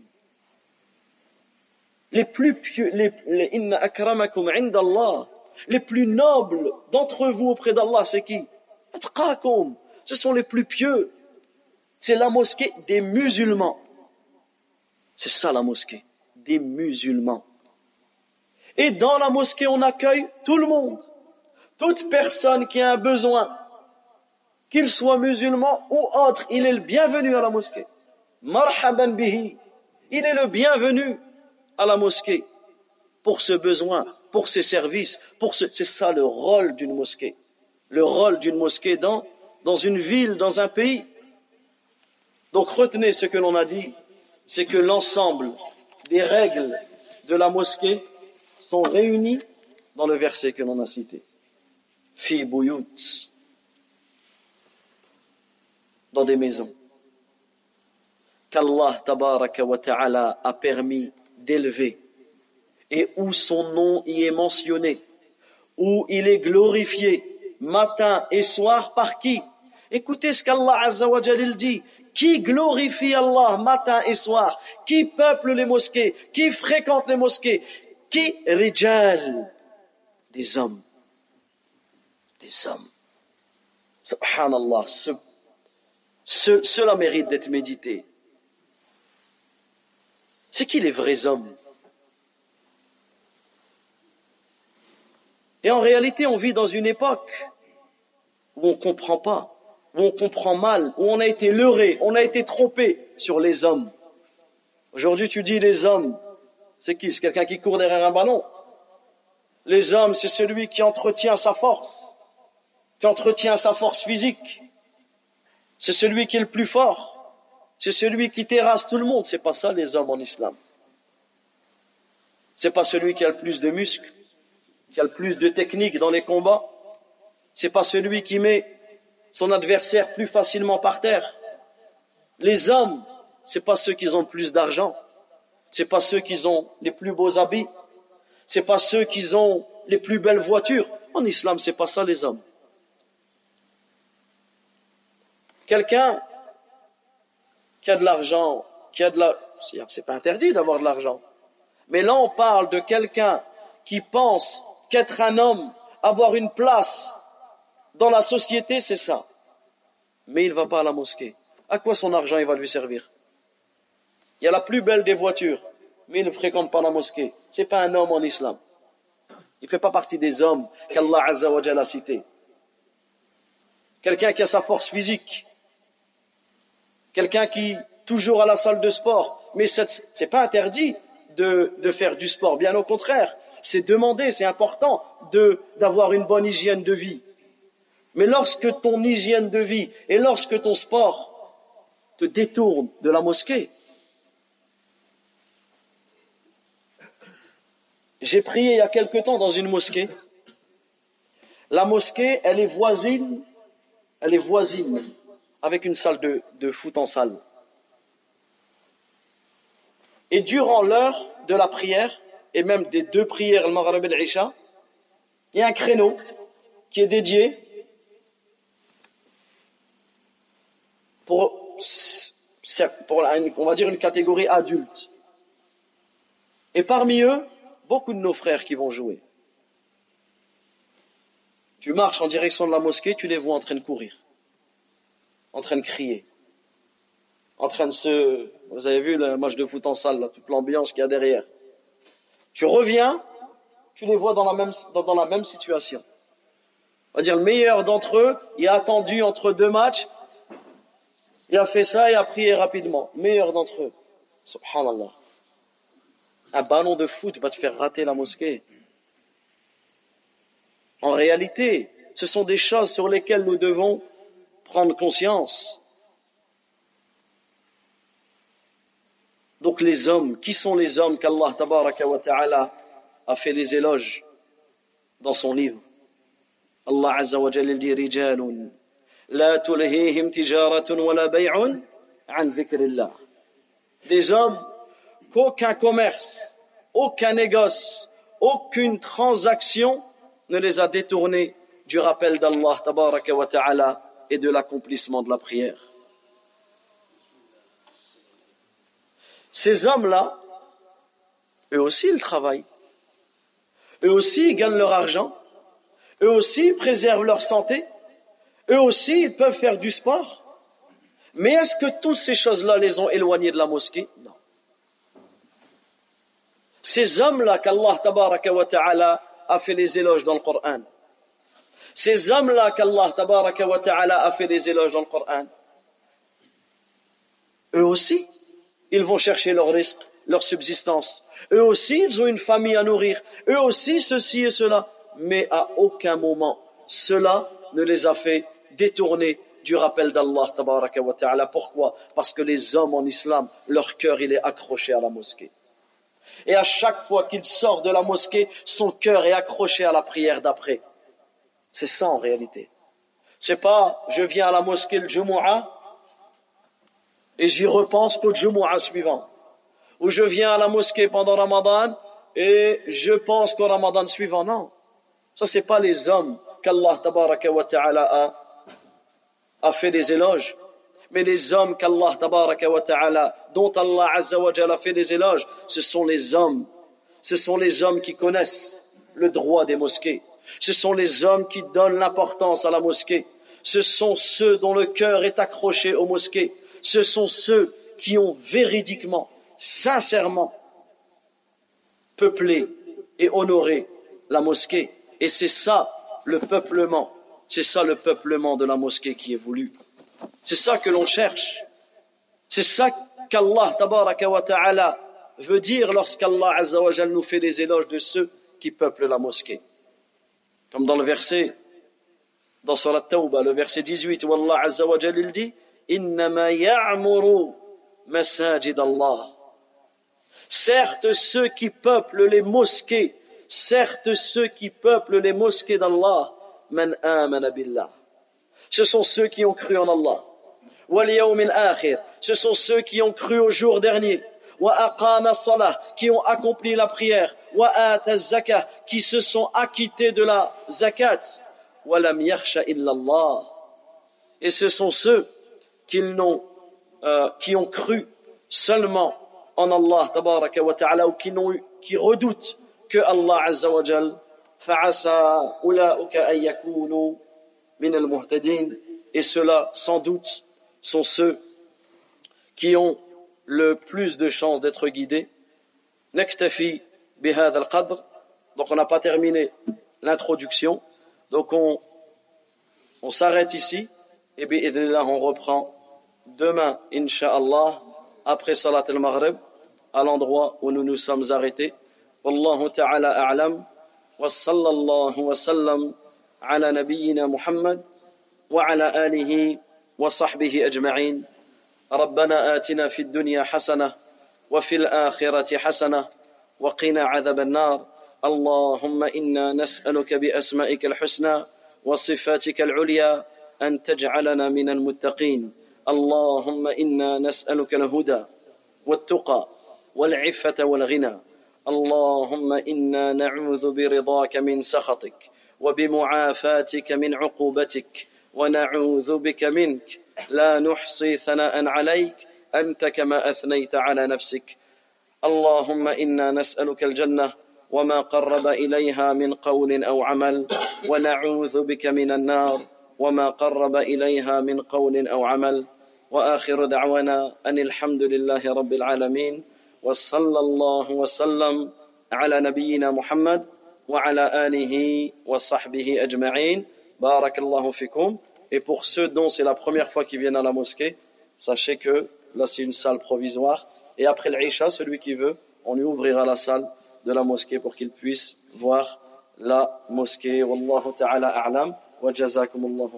Speaker 1: Les plus pieux, les, les, les plus nobles d'entre vous auprès d'Allah, c'est qui? Ce sont les plus pieux. C'est la mosquée des musulmans. C'est ça la mosquée, des musulmans. Et dans la mosquée, on accueille tout le monde. Toute personne qui a un besoin, qu'il soit musulman ou autre, il est le bienvenu à la mosquée. Marhaban bihi. Il est le bienvenu à la mosquée pour ce besoin, pour ses services, pour ce, c'est ça le rôle d'une mosquée. Le rôle d'une mosquée dans, dans une ville, dans un pays. Donc retenez ce que l'on a dit, c'est que l'ensemble des règles de la mosquée sont réunis dans le verset que l'on a cité. Fi dans des maisons, qu'Allah tabaraka wa ta'ala a permis d'élever. Et où son nom y est mentionné, où il est glorifié matin et soir par qui? Écoutez ce qu'Allah Azza wa dit. Qui glorifie Allah matin et soir? Qui peuple les mosquées? Qui fréquente les mosquées? Qui? Rijal. Des hommes. Des hommes. Subhanallah, ce, cela mérite d'être médité. C'est qui les vrais hommes? Et en réalité, on vit dans une époque où on ne comprend pas, où on comprend mal, où on a été leurré, on a été trompé sur les hommes. Aujourd'hui, tu dis les hommes, c'est qui? C'est quelqu'un qui court derrière un ballon? Les hommes, c'est celui qui entretient sa force, qui entretient sa force physique. C'est celui qui est le plus fort. C'est celui qui terrasse tout le monde. C'est pas ça les hommes en islam. C'est pas celui qui a le plus de muscles qui a le plus de technique dans les combats, c'est pas celui qui met son adversaire plus facilement par terre. Les hommes, c'est pas ceux qui ont le plus d'argent, c'est pas ceux qui ont les plus beaux habits, c'est pas ceux qui ont les plus belles voitures. En islam, c'est pas ça les hommes. Quelqu'un qui a de l'argent, qui a de la, c'est pas interdit d'avoir de l'argent. Mais là, on parle de quelqu'un qui pense qu'être un homme, avoir une place dans la société, c'est ça. Mais il ne va pas à la mosquée. À quoi son argent il va lui servir? Il y a la plus belle des voitures, mais il ne fréquente pas la mosquée. C'est pas un homme en islam. Il ne fait pas partie des hommes qu'Allah Azza wa a cités. Quelqu'un qui a sa force physique. Quelqu'un qui, toujours à la salle de sport. Mais c'est pas interdit de, faire du sport. Bien au contraire c'est demandé, c'est important d'avoir une bonne hygiène de vie. Mais lorsque ton hygiène de vie et lorsque ton sport te détourne de la mosquée, j'ai prié il y a quelque temps dans une mosquée. La mosquée, elle est voisine, elle est voisine avec une salle de, de foot en salle. Et durant l'heure de la prière, et même des deux prières, le Maghrib et il y a un créneau qui est dédié pour, pour on va dire une catégorie adulte. Et parmi eux, beaucoup de nos frères qui vont jouer. Tu marches en direction de la mosquée, tu les vois en train de courir, en train de crier, en train de se... Vous avez vu le match de foot en salle, toute l'ambiance qu'il y a derrière. Tu reviens, tu les vois dans la même, dans, la même situation. On va dire le meilleur d'entre eux, il a attendu entre deux matchs, il a fait ça et a prié rapidement. meilleur d'entre eux. Subhanallah. Un ballon de foot va te faire rater la mosquée. En réalité, ce sont des choses sur lesquelles nous devons prendre conscience. Donc les hommes, qui sont les hommes qu'Allah ta'ala a fait les éloges dans son livre? Allah azza wa jalla dit rijalun la tulhihim tijaratun wa la bay'un an des hommes qu'aucun commerce aucun négoce aucune transaction ne les a détournés du rappel d'Allah tabaraka wa ta'ala et de l'accomplissement de la prière Ces hommes-là, eux aussi, ils travaillent. Eux aussi, ils gagnent leur argent. Eux aussi, ils préservent leur santé. Eux aussi, ils peuvent faire du sport. Mais est-ce que toutes ces choses-là les ont éloignés de la mosquée? Non. Ces hommes-là qu'Allah tabaraka wa ta'ala a fait les éloges dans le Coran. Ces hommes-là qu'Allah tabaraka wa ta'ala a fait les éloges dans le Coran. Eux aussi, ils vont chercher leur risque, leur subsistance. Eux aussi, ils ont une famille à nourrir. Eux aussi, ceci et cela. Mais à aucun moment, cela ne les a fait détourner du rappel d'Allah wa ta'ala. Pourquoi? Parce que les hommes en islam, leur cœur, il est accroché à la mosquée. Et à chaque fois qu'il sort de la mosquée, son cœur est accroché à la prière d'après. C'est ça en réalité. C'est pas, je viens à la mosquée le Jumu'ah, et j'y repense qu'au Jumu'ah suivant. Ou je viens à la mosquée pendant Ramadan et je pense qu'au Ramadan suivant. Non. Ça, c'est pas les hommes qu'Allah a, fait des éloges. Mais les hommes qu'Allah ta'ala, dont Allah azza wa a fait des éloges, ce sont les hommes. Ce sont les hommes qui connaissent le droit des mosquées. Ce sont les hommes qui donnent l'importance à la mosquée. ce sont ceux dont le cœur est accroché aux mosquées, ce sont ceux qui ont véridiquement, sincèrement peuplé et honoré la mosquée. Et c'est ça le peuplement, c'est ça le peuplement de la mosquée qui est voulu. C'est ça que l'on cherche. C'est ça qu'Allah ta'ala veut dire lorsqu'Allah nous fait des éloges de ceux qui peuplent la mosquée. Comme dans le verset, dans Surat Tawbah, le verset 18, où Allah Azza wa il dit, Innama ya'muru masajid Allah. Certes, ceux qui peuplent les mosquées, certes, ceux qui peuplent les mosquées d'Allah. Ce sont ceux qui ont cru en Allah. Wal akhir. Ce sont ceux qui ont cru au jour dernier. Wa aqama salah. Qui ont accompli la prière. Wa ata zakah. Qui se sont acquittés de la zakat. Wa lam yakhsha illallah. Et ce sont ceux qui n'ont, euh, qui ont cru seulement en Allah tabaraka wa ta'ala ou qui, n'ont, qui redoutent que Allah azza wa jal et cela sans doute sont ceux qui ont le plus de chances d'être guidés. Donc on n'a pas terminé l'introduction. Donc on, on s'arrête ici et là on reprend demain, Inch'Allah, après Salat al-Maghrib, à l'endroit où nous nous sommes arrêtés. Wallahu ta'ala a'lam. Wa sallallahu wa sallam ala nabiyyina Muhammad wa ala alihi wa sahbihi ajma'in. ربنا آتنا في الدنيا حسنة وفي الآخرة حسنة وقنا عذاب النار اللهم إنا نسألك بأسمائك الحسنى وصفاتك العليا أن تجعلنا من المتقين اللهم إنا نسألك الهدى والتقى والعفة والغنى. اللهم إنا نعوذ برضاك من سخطك وبمعافاتك من عقوبتك ونعوذ بك منك. لا نحصي ثناء عليك أنت كما أثنيت على نفسك. اللهم إنا نسألك الجنة وما قرب إليها من قول أو عمل. ونعوذ بك من النار وما قرب إليها من قول أو عمل. وآخر دعوانا أن الحمد لله رب العالمين وصلى الله وسلم على نبينا محمد وعلى آله وصحبه أجمعين بارك الله فيكم Et pour ceux dont c'est la première fois qu'ils viennent à la mosquée, sachez que là c'est une salle provisoire. Et après l'Aïcha, celui qui veut, on lui ouvrira la salle de la mosquée pour qu'il puisse voir la mosquée. Wallahu ta'ala a'lam wa jazakumullahu